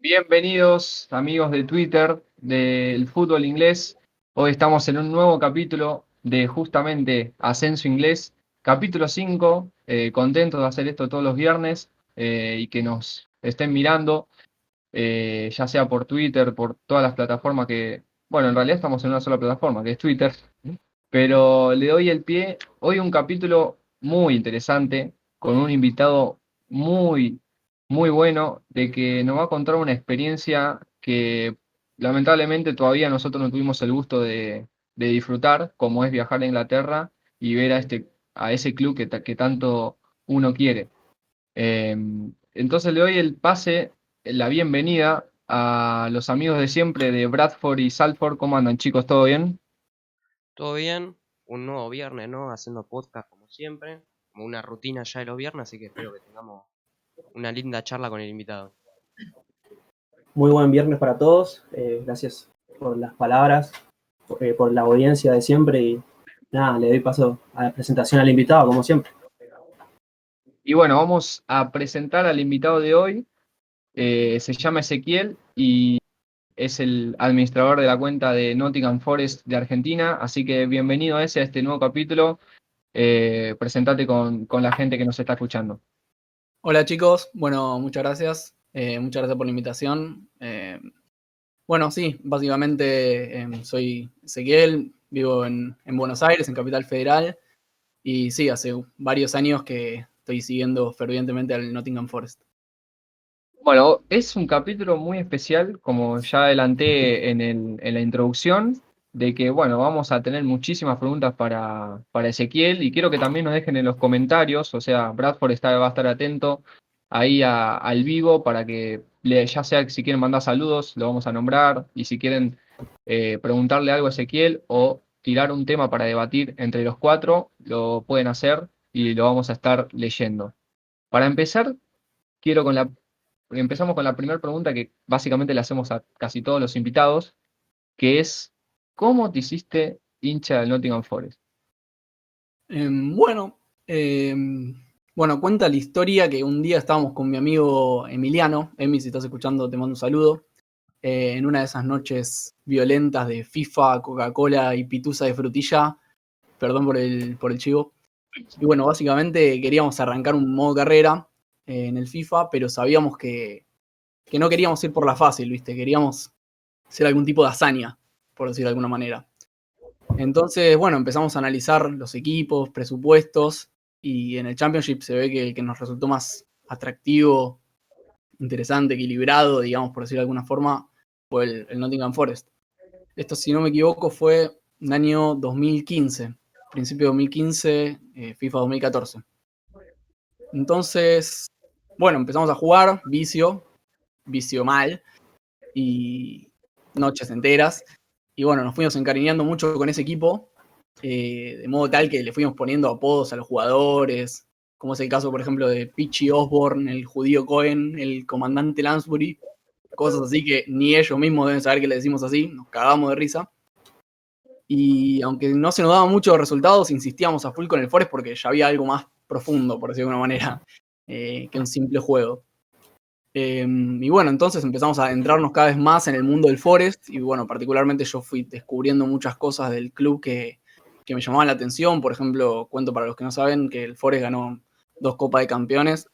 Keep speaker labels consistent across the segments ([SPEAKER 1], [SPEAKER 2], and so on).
[SPEAKER 1] Bienvenidos amigos de Twitter del fútbol inglés. Hoy estamos en un nuevo capítulo de justamente Ascenso Inglés, capítulo 5. Eh, contentos de hacer esto todos los viernes eh, y que nos estén mirando, eh, ya sea por Twitter, por todas las plataformas que bueno, en realidad estamos en una sola plataforma, que es Twitter, pero le doy el pie. Hoy un capítulo muy interesante, con un invitado muy, muy bueno, de que nos va a contar una experiencia que lamentablemente todavía nosotros no tuvimos el gusto de, disfrutar, como es viajar a Inglaterra y ver a, este, a ese club que, tanto uno quiere. Em, entonces le doy el pase, la bienvenida a los amigos de siempre de Bradford y Salford. ¿Cómo andan chicos? ¿Todo bien?
[SPEAKER 2] Todo bien, un nuevo viernes, ¿no? Haciendo podcast como siempre, como una rutina ya de los viernes, así que espero que tengamos una linda charla con el invitado.
[SPEAKER 3] Muy buen viernes para todos, eh, gracias por las palabras, eh, por la audiencia de siempre y nada, le doy paso a la presentación al invitado, como siempre.
[SPEAKER 1] Y bueno, vamos a presentar al invitado de hoy. Eh, se llama Ezequiel y es el administrador de la cuenta de Nottingham Forest de Argentina. Así que bienvenido a ese, a este nuevo capítulo. Eh, presentate con, la gente que nos está escuchando.
[SPEAKER 4] Hola chicos, bueno, muchas gracias. Eh, muchas gracias por la invitación. bueno, sí, básicamente em, soy Ezequiel, vivo en Buenos Aires, en Capital Federal. Y sí, hace varios años que estoy siguiendo fervientemente al Nottingham Forest.
[SPEAKER 1] Bueno, es un capítulo muy especial, como ya adelanté en, la introducción, de que, bueno, vamos a tener muchísimas preguntas para, para Ezequiel y quiero que también nos dejen en los comentarios, o sea, Bradford está, va a estar atento ahí al vivo para que, ya sea si quieren mandar saludos, lo vamos a nombrar, y si quieren eh, preguntarle algo a Ezequiel o tirar un tema para debatir entre los cuatro, lo pueden hacer y lo vamos a estar leyendo. Para empezar, quiero con la empezamos con la primera pregunta que básicamente le hacemos a casi todos los invitados, que es, ¿cómo te hiciste hincha del Nottingham Forest?
[SPEAKER 4] Em, bueno, em, bueno, cuenta la historia que un día estábamos con mi amigo Emiliano, Emi, si estás escuchando, te mando un saludo, eh, en una de esas noches violentas de FIFA, Coca-Cola y pitusa de frutilla, perdón por el, por el chivo. Y bueno, básicamente queríamos arrancar un modo carrera en el FIFA, pero sabíamos que, no queríamos ir por la fácil, ¿viste? Queríamos hacer algún tipo de hazaña, por decir de alguna manera. Entonces, bueno, empezamos a analizar los equipos, presupuestos, y en el Championship se ve que el que nos resultó más atractivo, interesante, equilibrado, digamos, por decir de alguna forma, fue el, Nottingham Forest. Esto, si no me equivoco, fue en año 2015, principio de 2015, eh, FIFA 2014. Entonces, bueno, empezamos a jugar, vicio, vicio mal, y noches enteras. Y bueno, nos fuimos encariñando mucho con ese equipo, eh, de modo tal que le fuimos poniendo apodos a los jugadores, como es el caso, por ejemplo, de Pichi Osborne, el judío Cohen, el comandante Lansbury, cosas así que ni ellos mismos deben saber que le decimos así, nos cagamos de risa. Y aunque no se nos daban muchos resultados, insistíamos a full con el Forest porque ya había algo más profundo, por decirlo de alguna manera. Eh, que un simple juego. Em, y bueno, entonces empezamos a adentrarnos cada vez más en el mundo del Forest y bueno, particularmente yo fui descubriendo muchas cosas del club que, me llamaban la atención. Por ejemplo, cuento para los que no saben que el Forest ganó dos Copas de Campeones,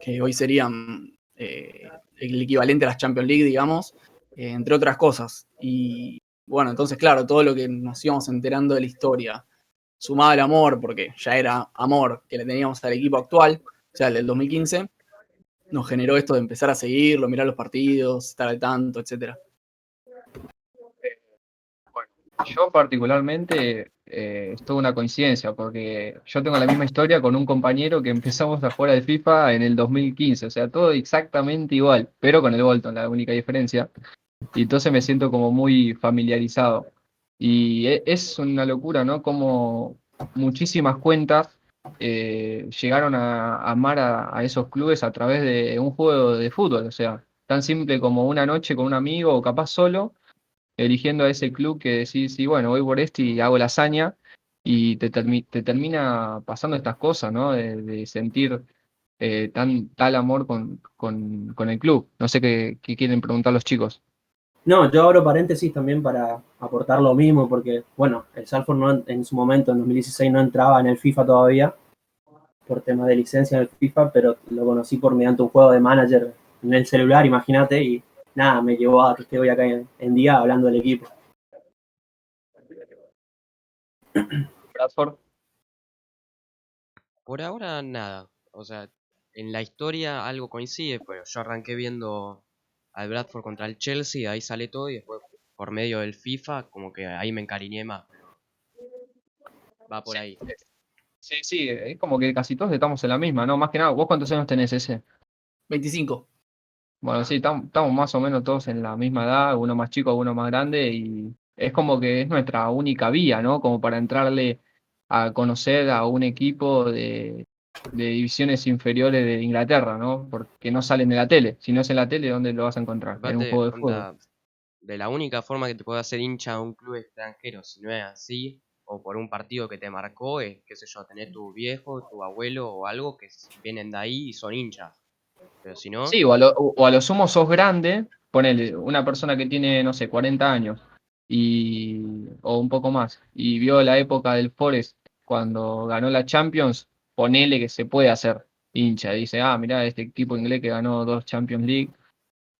[SPEAKER 4] que hoy serían eh, el equivalente a las Champions League, digamos, eh, entre otras cosas. Y bueno, entonces claro, todo lo que nos íbamos enterando de la historia, sumado al amor, porque ya era amor que le teníamos al equipo actual, o sea, el del 2015, nos generó esto de empezar a seguirlo, mirar los partidos, estar al tanto, etc.
[SPEAKER 1] Yo particularmente eh, es toda una coincidencia, porque yo tengo la misma historia con un compañero que empezamos a jugar FIFA en el 2015, o sea, todo exactamente igual, pero con el Bolton, la única diferencia. Y entonces me siento como muy familiarizado. Y e, es una locura, ¿no? Como muchísimas cuentas eh, llegaron a, amar a, esos clubes a través de un juego de fútbol, o sea, tan simple como una noche con un amigo o capaz solo, eligiendo a ese club que decís, sí, bueno, voy por este y hago la hazaña. y te, te termina pasando estas cosas, ¿no? De, sentir eh, tal amor con, con, con el club. No sé qué quieren preguntar los chicos.
[SPEAKER 3] No, yo abro paréntesis también para aportar lo mismo, porque, bueno, el Salford no, en- su momento, en 2016, no entraba en el FIFA todavía, por temas de licencia en el FIFA, pero lo conocí por mediante un juego de manager en el celular, imagínate, y nada, me llevó a que esté hoy acá en, en día hablando del equipo.
[SPEAKER 1] Bradford.
[SPEAKER 2] Por ahora nada. O sea, en la historia algo coincide, pero yo arranqué viendo al Bradford contra el Chelsea, ahí sale todo y después por medio del FIFA como que ahí me encariñé más. Va por ahí.
[SPEAKER 1] Sí, sí, es como que casi todos estamos en la misma, ¿no? Más que nada, ¿vos cuántos años tenés ese?
[SPEAKER 4] 25.
[SPEAKER 1] Bueno, sí, tam- estamos más o menos todos en la misma edad, uno más chico, uno más grande, y es como que es nuestra única vía, ¿no? Como para entrarle a conocer a un equipo de, de divisiones inferiores de Inglaterra, ¿no? Porque no salen de la tele. Si no es en la tele, ¿dónde lo vas a encontrar? En un juego de fútbol.
[SPEAKER 2] de la única forma que te puede hacer hincha a un club extranjero, si no es así, o por un partido que te marcó, es, qué sé yo, tener tu viejo, tu abuelo o algo que vienen de ahí y son hinchas. Pero si no,
[SPEAKER 1] Sí, o a lo, o a lo sumo sos grande, ponele, una persona que tiene, no sé, 40 años y, o un poco más, y vio la época del Forest cuando ganó la Champions, ponele que se puede hacer hincha. Dice, ah, mirá, este equipo inglés que ganó dos Champions League.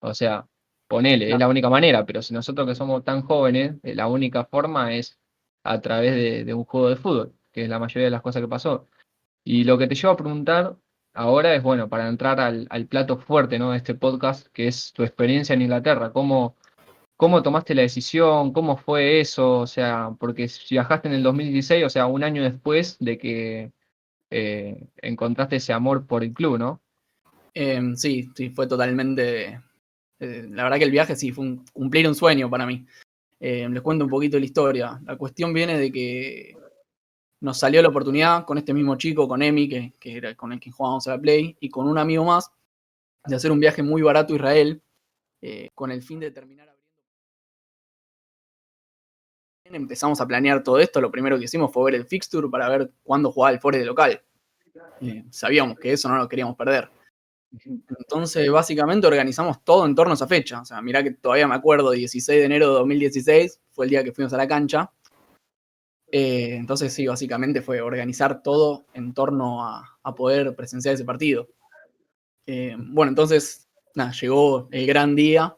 [SPEAKER 1] O sea, ponele, es la única manera, pero si nosotros que somos tan jóvenes, eh, la única forma es a través de, de un juego de fútbol, que es la mayoría de las cosas que pasó. Y lo que te llevo a preguntar ahora es, bueno, para entrar al, al plato fuerte, ¿no? de este podcast, que es tu experiencia en Inglaterra. ¿Cómo, cómo tomaste la decisión? ¿Cómo fue eso? O sea, porque si viajaste en el 2016, o sea, un año después de que eh, encontraste ese amor por el club, ¿no?
[SPEAKER 4] Em, sí, sí, fue totalmente. eh, la verdad que el viaje sí fue cumplir un sueño para mí. Em, les cuento un poquito la historia. La cuestión viene de que nos salió la oportunidad con este mismo chico, con Emi, que, que era con el que jugábamos a la Play, y con un amigo más, de hacer un viaje muy barato a Israel, eh, con el fin de terminar Empezamos a planear todo esto. Lo primero que hicimos fue ver el fixture para ver cuándo jugaba el Forest de local. Eh, sabíamos que eso no lo queríamos perder. Entonces, básicamente organizamos todo en torno a esa fecha. O sea, mirá que todavía me acuerdo, 16 de enero de 2016 fue el día que fuimos a la cancha. Eh, entonces, sí, básicamente fue organizar todo en torno a, a poder presenciar ese partido. Eh, bueno, entonces, nada, llegó el gran día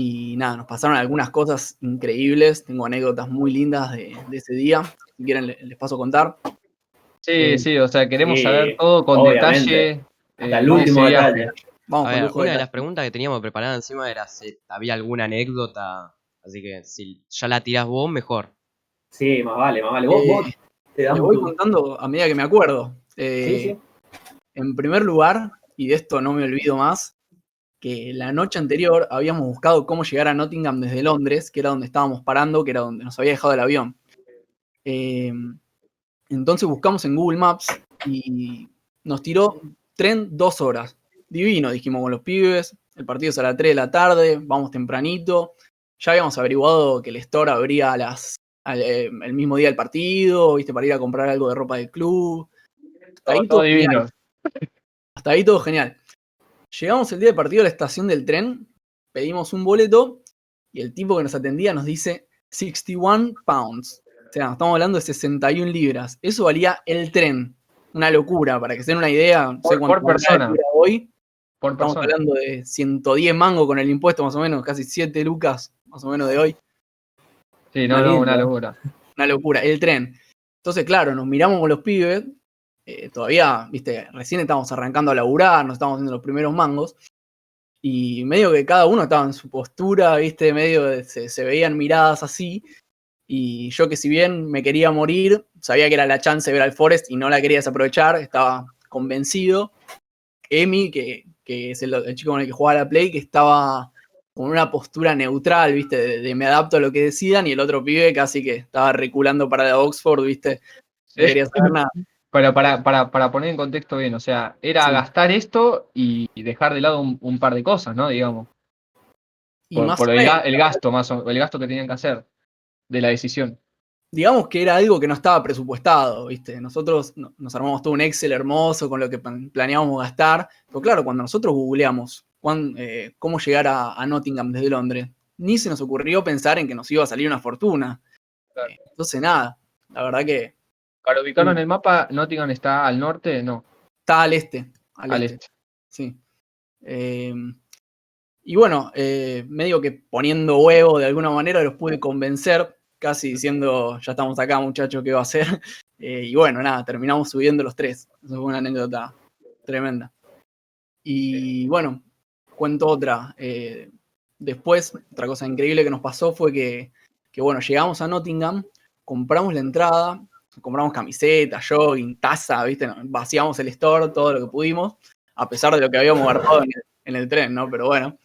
[SPEAKER 4] y nada, nos pasaron algunas cosas increíbles. Tengo anécdotas muy lindas de, de ese día. Si quieren, le- les paso a contar.
[SPEAKER 1] Sí,
[SPEAKER 3] Sí.
[SPEAKER 1] sí, o sea, queremos saber todo con detalle.
[SPEAKER 3] Hasta
[SPEAKER 1] eh,
[SPEAKER 3] el
[SPEAKER 1] de
[SPEAKER 3] último detalle.
[SPEAKER 4] Vamos
[SPEAKER 2] a
[SPEAKER 4] con
[SPEAKER 2] ver, una
[SPEAKER 4] de
[SPEAKER 2] de las preguntas que teníamos preparada encima era si había alguna anécdota. Así que si ya la tirás vos, mejor.
[SPEAKER 3] Sí, más vale, más vale. Vos,
[SPEAKER 4] Eh,
[SPEAKER 3] vos te damos
[SPEAKER 4] voy
[SPEAKER 3] tu-
[SPEAKER 4] contando a medida que me acuerdo. Eh,
[SPEAKER 3] Sí, sí.
[SPEAKER 4] En primer lugar, y de esto no me olvido más, que la noche anterior habíamos buscado cómo llegar a Nottingham desde Londres, que era donde estábamos parando, que era donde nos había dejado el avión. Eh, entonces buscamos en Google Maps y nos tiró tren dos horas. Divino, dijimos con los pibes. El partido es a las 3 de la tarde, vamos tempranito. Ya habíamos averiguado que el store abría a las, al- eh, el mismo día del partido, viste, para ir a comprar algo de ropa del club. Hasta ahí
[SPEAKER 1] Todo,
[SPEAKER 4] todo
[SPEAKER 1] todo
[SPEAKER 4] genial.
[SPEAKER 1] divino.
[SPEAKER 4] Hasta ahí todo genial. Llegamos el día del partido a la estación del tren, pedimos un boleto y el tipo que nos atendía nos dice 61 pounds. O sea, estamos hablando de 61 libras. Eso valía el tren. Una locura, para que se den una idea. No sé
[SPEAKER 1] Por-
[SPEAKER 4] cuánto
[SPEAKER 1] por persona.
[SPEAKER 4] hoy.
[SPEAKER 1] Por
[SPEAKER 4] Estamos
[SPEAKER 1] persona.
[SPEAKER 4] hablando de 110 mangos con el impuesto más o menos, casi 7 lucas más o menos de hoy.
[SPEAKER 1] Sí, no, no, una locura.
[SPEAKER 4] Una locura, el tren. Entonces, claro, nos miramos con los pibes. Eh, todavía, viste, recién estábamos arrancando a laburar, nos estábamos haciendo los primeros mangos. Y medio que cada uno estaba en su postura, viste, medio de- se, se veían miradas así. Y yo que si bien me quería morir, sabía que era la chance de ver al Forest y no la quería desaprovechar, estaba convencido. Emi, que, que es el, el chico con el que jugaba la Play, que estaba con una postura neutral, viste, de, de me adapto a lo que decidan, y el otro pibe casi que estaba reculando para la Oxford, viste, no quería saber nada.
[SPEAKER 1] Pero para, para, para poner en contexto bien, o sea, era
[SPEAKER 4] Sí.
[SPEAKER 1] gastar esto y dejar de lado un, un par de cosas, ¿no? Digamos.
[SPEAKER 4] Y
[SPEAKER 1] Por,
[SPEAKER 4] más
[SPEAKER 1] por el, el gasto, más o- el gasto que tenían que hacer de la decisión.
[SPEAKER 4] digamos que era algo que no estaba presupuestado, ¿viste? Nosotros no- nos armamos todo un Excel hermoso con lo que plan- planeábamos gastar, pero claro, cuando nosotros googleamos cuán- eh, cómo llegar a, a Nottingham desde Londres, ni se nos ocurrió pensar en que nos iba a salir una fortuna.
[SPEAKER 1] Claro.
[SPEAKER 4] Entonces, nada, la verdad que
[SPEAKER 1] Para ubicarlo
[SPEAKER 4] Mm.
[SPEAKER 1] en el mapa, Nottingham está al norte, no,
[SPEAKER 4] está al este. Al,
[SPEAKER 1] al
[SPEAKER 4] este.
[SPEAKER 1] este.
[SPEAKER 4] Sí. Eh, y bueno, eh, medio que poniendo huevo de alguna manera los pude convencer, casi diciendo, ya estamos acá muchachos, ¿qué va a hacer? Eh, y bueno, nada, terminamos subiendo los tres. Eso fue una anécdota tremenda. Y bueno, cuento otra. eh, después, otra cosa increíble que nos pasó fue que, que, bueno, llegamos a Nottingham, compramos la entrada, compramos camiseta, jogging, taza, ¿viste? Vaciamos el store, todo lo que pudimos a pesar de lo que habíamos guardado en el, en el tren, ¿no? Pero bueno.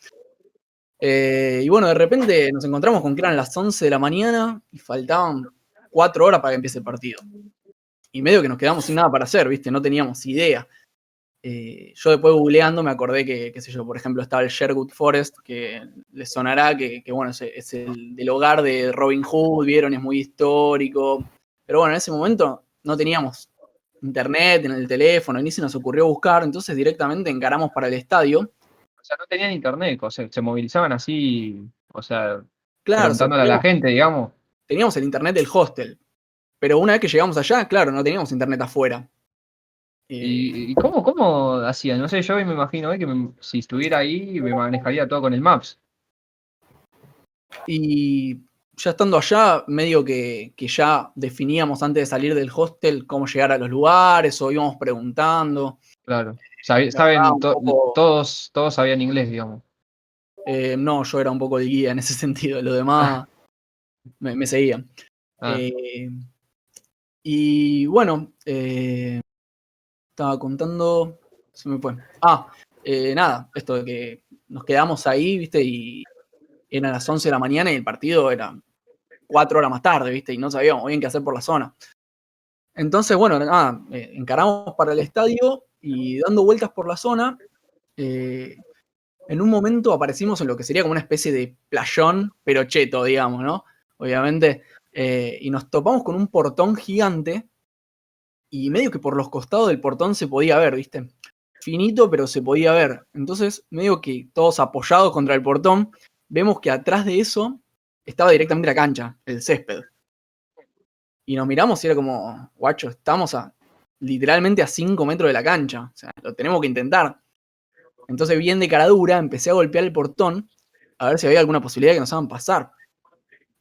[SPEAKER 4] Eh, y bueno, de repente nos encontramos con que eran las 11 de la mañana y faltaban cuatro horas para que empiece el partido. Y medio que nos quedamos sin nada para hacer, ¿viste? No teníamos idea. Eh, yo después googleando me acordé que, qué sé yo, por ejemplo, estaba el Sherwood Forest, que les sonará que, que, bueno, es, es el del hogar de Robin Hood, vieron, es muy histórico. Pero bueno, en ese momento no teníamos internet en el teléfono, ni se nos ocurrió buscar, entonces directamente encaramos para el estadio.
[SPEAKER 1] O sea, no tenían internet, o sea, se movilizaban así, o sea,
[SPEAKER 4] Claro,
[SPEAKER 1] preguntándole a la gente, digamos.
[SPEAKER 4] Teníamos el internet del hostel, pero una vez que llegamos allá, claro, no teníamos internet afuera. Eh,
[SPEAKER 1] ¿Y, y cómo, cómo hacían? No sé, yo me imagino eh, que me- si estuviera ahí me manejaría todo con el Maps.
[SPEAKER 4] Y ya estando allá, medio que, que ya definíamos antes de salir del hostel cómo llegar a los lugares o íbamos preguntando.
[SPEAKER 1] Claro. Sabi- saben,
[SPEAKER 4] Ah, un
[SPEAKER 1] to-
[SPEAKER 4] poco-
[SPEAKER 1] todos, todos sabían inglés, digamos.
[SPEAKER 4] Eh, no, yo era un poco el guía en ese sentido, los demás me, me seguían.
[SPEAKER 1] Ah,
[SPEAKER 4] Eh, y bueno, eh, estaba contando, se me fue. Ah, nada, esto de que nos quedamos ahí, viste, y eran las 11 de la mañana y el partido era cuatro horas más tarde, viste, y no sabíamos bien qué hacer por la zona. Entonces, bueno, nada, eh, encaramos para el estadio y dando vueltas por la zona, eh, en un momento aparecimos en lo que sería como una especie de playón, pero cheto, digamos, ¿no? Obviamente. eh, y nos topamos con un portón gigante y medio que por los costados del portón se podía ver, ¿viste? Finito, pero se podía ver. Entonces, medio que todos apoyados contra el portón, vemos que atrás de eso estaba directamente la cancha, el césped. Y nos miramos y era como, guacho, estamos a literalmente a 5 metros de la cancha. O sea, lo tenemos que intentar. Entonces, bien de cara dura, empecé a golpear el portón a ver si había alguna posibilidad que nos hagan pasar.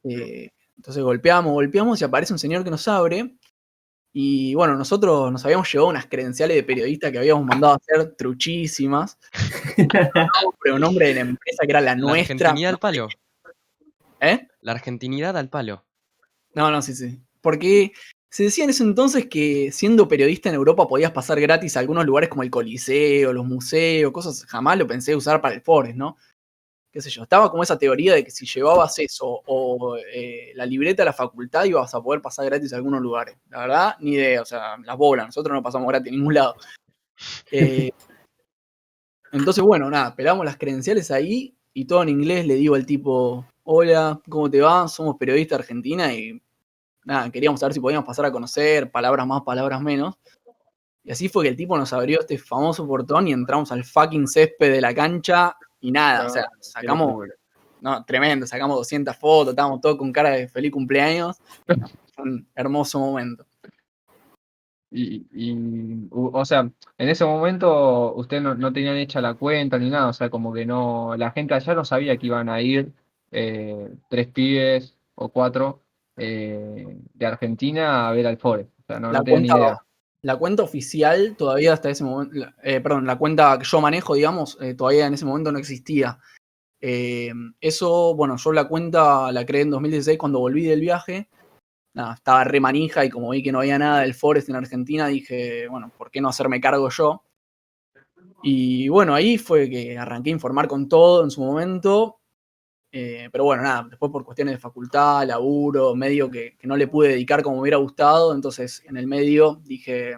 [SPEAKER 4] Eh, entonces golpeamos, golpeamos y aparece un señor que nos abre. Y bueno, nosotros nos habíamos llevado unas credenciales de periodista que habíamos mandado a hacer truchísimas. Pero un nombre de la empresa que era la
[SPEAKER 2] La
[SPEAKER 4] nuestra.
[SPEAKER 2] argentinidad al palo.
[SPEAKER 4] ¿Eh?
[SPEAKER 2] La argentinidad al palo.
[SPEAKER 4] No, no, sí, sí. Porque se decía en ese entonces que siendo periodista en Europa podías pasar gratis a algunos lugares como el Coliseo, los museos, cosas. Jamás lo pensé usar para el Forest, ¿no? Qué sé yo. Estaba como esa teoría de que si llevabas eso o eh, la libreta de la facultad ibas a poder pasar gratis a algunos lugares. La verdad, ni idea. O sea, las bolas. Nosotros no pasamos gratis en ningún lado. Eh, entonces, bueno, nada, pelamos las credenciales ahí y todo en inglés le digo al tipo, hola, ¿cómo te va? Somos periodistas Argentina y nada, queríamos saber si podíamos pasar a conocer, palabras más, palabras menos. Y así fue que el tipo nos abrió este famoso portón y entramos al fucking césped de la cancha y nada, o sea, sacamos, no, tremendo, sacamos 200 fotos, estábamos todos con cara de feliz cumpleaños. Un hermoso momento.
[SPEAKER 1] Y, y, o sea, en ese momento ustedes no, no tenían hecha la cuenta ni nada, o sea, como que no, la gente allá no sabía que iban a ir eh, tres pibes o cuatro eh, de Argentina a ver al Forest. O sea, no,
[SPEAKER 4] La
[SPEAKER 1] no tenían ni
[SPEAKER 4] cuenta-
[SPEAKER 1] idea.
[SPEAKER 4] La cuenta oficial todavía hasta ese momento, eh, perdón, la cuenta que yo manejo, digamos, eh, todavía en ese momento no existía. Eh, eso, bueno, yo la cuenta la creé en 2016 cuando volví del viaje. Estaba re manija y como vi que no había nada del Forest en Argentina, dije, bueno, ¿por qué no hacerme cargo yo? Y bueno, ahí fue que arranqué a informar con todo en su momento. Eh, pero bueno, nada, después por cuestiones de facultad, laburo, medio que, que no le pude dedicar como me hubiera gustado, entonces en el medio dije,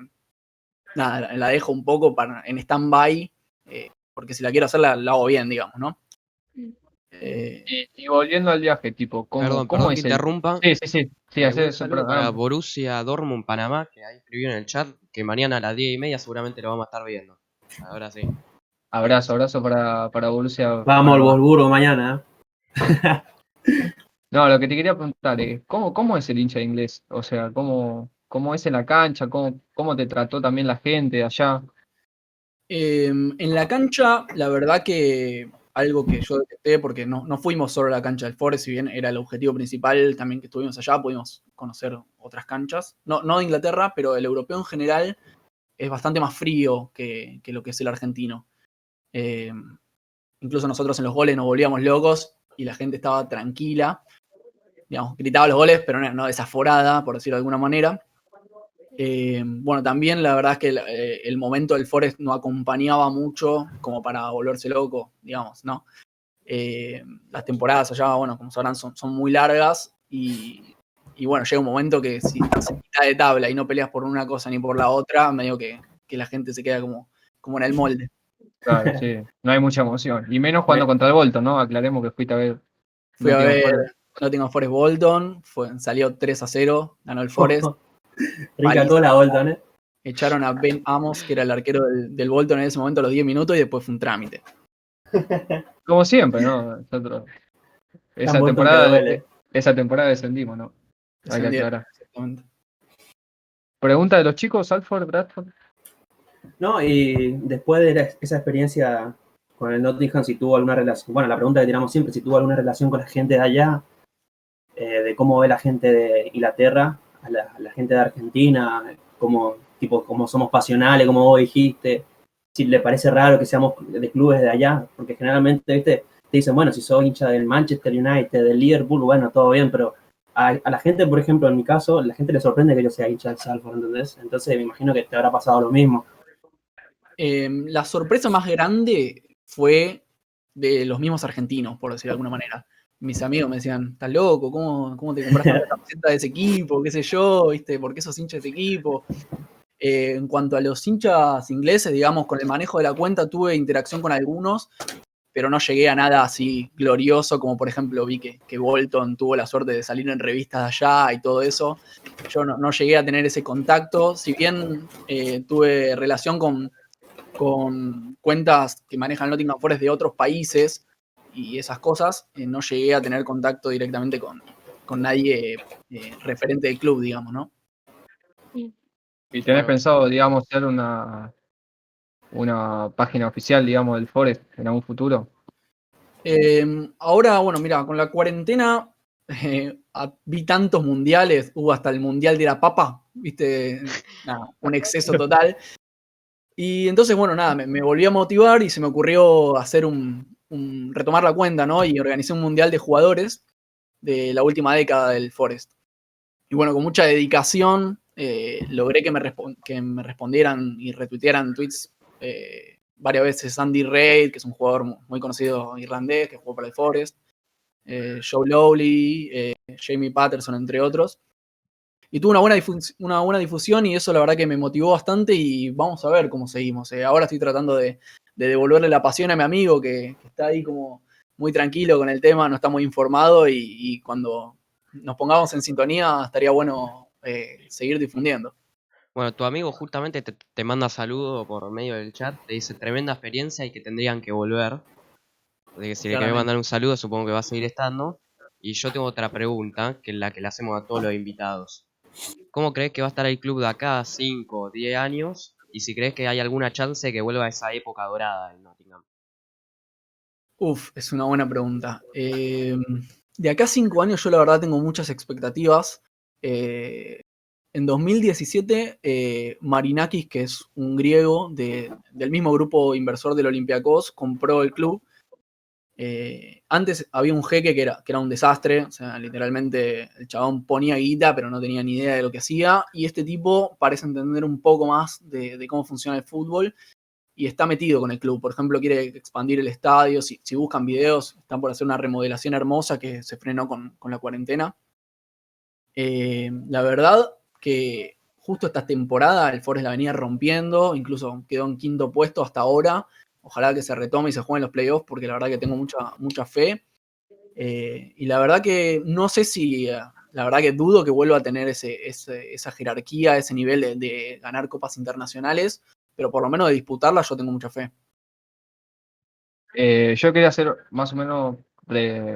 [SPEAKER 4] nada, la, dejo un poco para, en stand-by, eh, porque si la quiero hacer la, la hago bien, digamos, ¿no? Eh,
[SPEAKER 1] Y, y volviendo al viaje, tipo, ¿cómo,
[SPEAKER 2] Perdón,
[SPEAKER 1] cómo
[SPEAKER 2] perdón
[SPEAKER 1] es
[SPEAKER 2] que
[SPEAKER 1] el-
[SPEAKER 2] interrumpa.
[SPEAKER 1] Sí, sí, sí. Sí,
[SPEAKER 2] Eh,
[SPEAKER 1] hacer eso,
[SPEAKER 2] para Borussia Dortmund Panamá, que ahí escribió en el chat que mañana a las 10 y media seguramente lo vamos a estar viendo. Ahora sí.
[SPEAKER 1] Abrazo, abrazo para, para Borussia.
[SPEAKER 3] Vamos al. Wolfsburgo mañana. ¿eh?
[SPEAKER 1] No, lo que te quería preguntar es, ¿cómo, cómo es el hincha inglés? O sea, ¿cómo, cómo es en la cancha? ¿Cómo, cómo te trató también la gente de allá?
[SPEAKER 4] Eh, en la cancha, la verdad que algo que yo detecté, porque no, no fuimos solo a la cancha del Forest, si bien era el objetivo principal también que estuvimos allá, pudimos conocer otras canchas. No, no de Inglaterra, pero el europeo en general es bastante más frío que, que lo que es el argentino. Eh, incluso nosotros en los goles nos volvíamos locos y la gente estaba tranquila. Digamos, gritaba los goles, pero no, desaforada, por decirlo de alguna manera. Eh, bueno, también la verdad es que el, eh, el momento del Forest no acompañaba mucho como para volverse loco, digamos, ¿no? Eh, las temporadas allá, bueno, como sabrán, son, son muy largas y, y bueno, llega un momento que si estás en mitad de tabla y no peleas por una cosa ni por la otra, medio que, que la gente se queda como, como en el molde.
[SPEAKER 1] Claro, sí, no hay mucha emoción. Y menos cuando contra el Bolton, ¿no? Aclaremos que fuiste a ver.
[SPEAKER 4] Fui a ver. Nottingham Forest Bolton, fue, salió 3 a 0, ganó el Forest.
[SPEAKER 3] Rica cola, Bolton, ¿eh?
[SPEAKER 4] Echaron a Ben Amos, que era el arquero del, del Bolton en ese momento, a los 10 minutos y después fue un trámite.
[SPEAKER 1] Como siempre, ¿no? Nosotros- esa
[SPEAKER 3] Bolton
[SPEAKER 1] temporada, esa descendimos, ¿no? Hay que
[SPEAKER 4] Descendieron,
[SPEAKER 1] aclarar.
[SPEAKER 4] exactamente.
[SPEAKER 1] Pregunta de los chicos, Alford, Bradford.
[SPEAKER 3] No, y después de esa experiencia con el Nottingham, si tuvo alguna relación, bueno, la pregunta que tiramos siempre, si tuvo alguna relación con la gente de allá, eh, de cómo ve la gente de Inglaterra, a la, a la gente de Argentina, cómo, tipo, cómo somos pasionales, como vos dijiste, si le parece raro que seamos de clubes de allá, porque generalmente, viste, te dicen, bueno, si sos hincha del Manchester United, del Liverpool, bueno, todo bien, pero a, a la gente, por ejemplo, en mi caso, la gente le sorprende que yo sea hincha del Salford, ¿entendés? Entonces me imagino que te habrá pasado lo mismo.
[SPEAKER 4] Eh, la sorpresa más grande fue de los mismos argentinos, por decirlo de alguna manera. Mis amigos me decían, estás loco, ¿cómo, cómo te compraste la camiseta de ese equipo? ¿Qué sé yo? ¿Viste? ¿Por qué sos hincha de equipo? Eh, en cuanto a los hinchas ingleses, digamos, con el manejo de la cuenta tuve interacción con algunos, pero no llegué a nada así glorioso, como por ejemplo vi que, que Bolton tuvo la suerte de salir en revistas de allá y todo eso. Yo no, no llegué a tener ese contacto, si bien eh, tuve relación con, con cuentas que manejan Nottingham Forest de otros países y esas cosas, eh, no llegué a tener contacto directamente con, con nadie eh, referente del club, digamos, ¿no?
[SPEAKER 1] ¿Y tenés
[SPEAKER 2] Bueno.
[SPEAKER 1] pensado, digamos, ser una, una página oficial, digamos, del Forest en algún futuro?
[SPEAKER 4] Eh, ahora, bueno, mira, con la cuarentena eh, vi tantos mundiales, hubo hasta el mundial de la papa, viste, Nada, un exceso total. Y entonces, bueno, nada, me, me a motivar y se me ocurrió hacer un, retomar la cuenta, ¿no? Y organicé un mundial de jugadores de la última década del Forest. Y bueno, con mucha dedicación eh, logré que me, que me respondieran y retuitearan tweets eh, varias veces Andy Reid, que es un jugador mu- muy conocido irlandés, que jugó para el Forest, eh, Joe Lowley, Jamie Patterson, entre otros. Y tuvo una buena, una buena difusión y eso la verdad que me motivó bastante y vamos a ver cómo seguimos. eh. Ahora estoy tratando de, de devolverle la pasión a mi amigo que, que está ahí como muy tranquilo con el tema, no está muy informado y, y cuando nos pongamos en sintonía estaría bueno eh, seguir difundiendo.
[SPEAKER 2] Bueno, tu amigo justamente te, te manda saludo por medio del chat, te dice tremenda experiencia y que tendrían que volver. Así que si le querés mandar un saludo, supongo que va a seguir estando. Y yo tengo otra pregunta, que es la que le hacemos a todos los invitados. ¿Cómo crees que va a estar el club de acá a 5 o 10 años? Y si crees que hay alguna chance que vuelva a esa época dorada del Nottingham.
[SPEAKER 4] Uf, es una buena pregunta. Eh, de acá a cinco años yo la verdad tengo muchas expectativas. Eh, en 2017, eh, Marinakis, que es un griego de- del mismo grupo inversor del Olympiacos, compró el club. Eh, antes había un jeque que era, que era un desastre, o sea, literalmente el chabón ponía guita, pero no tenía ni idea de lo que hacía. Y este tipo parece entender un poco más de, cómo funciona el fútbol y está metido con el club. Por ejemplo, quiere expandir el estadio. Si, buscan videos, están por hacer una remodelación hermosa que se frenó con, con la cuarentena. Eh, la verdad que justo esta temporada el Forest la venía rompiendo, incluso quedó en quinto puesto hasta ahora. Ojalá que se retome y se jueguen los playoffs, porque la verdad que tengo mucha, mucha fe. Eh, y la verdad que no sé si, eh, la verdad que dudo que vuelva a tener ese, esa jerarquía, ese nivel de, ganar copas internacionales, pero por lo menos de disputarla yo tengo mucha fe.
[SPEAKER 1] Eh, yo quería hacer más o menos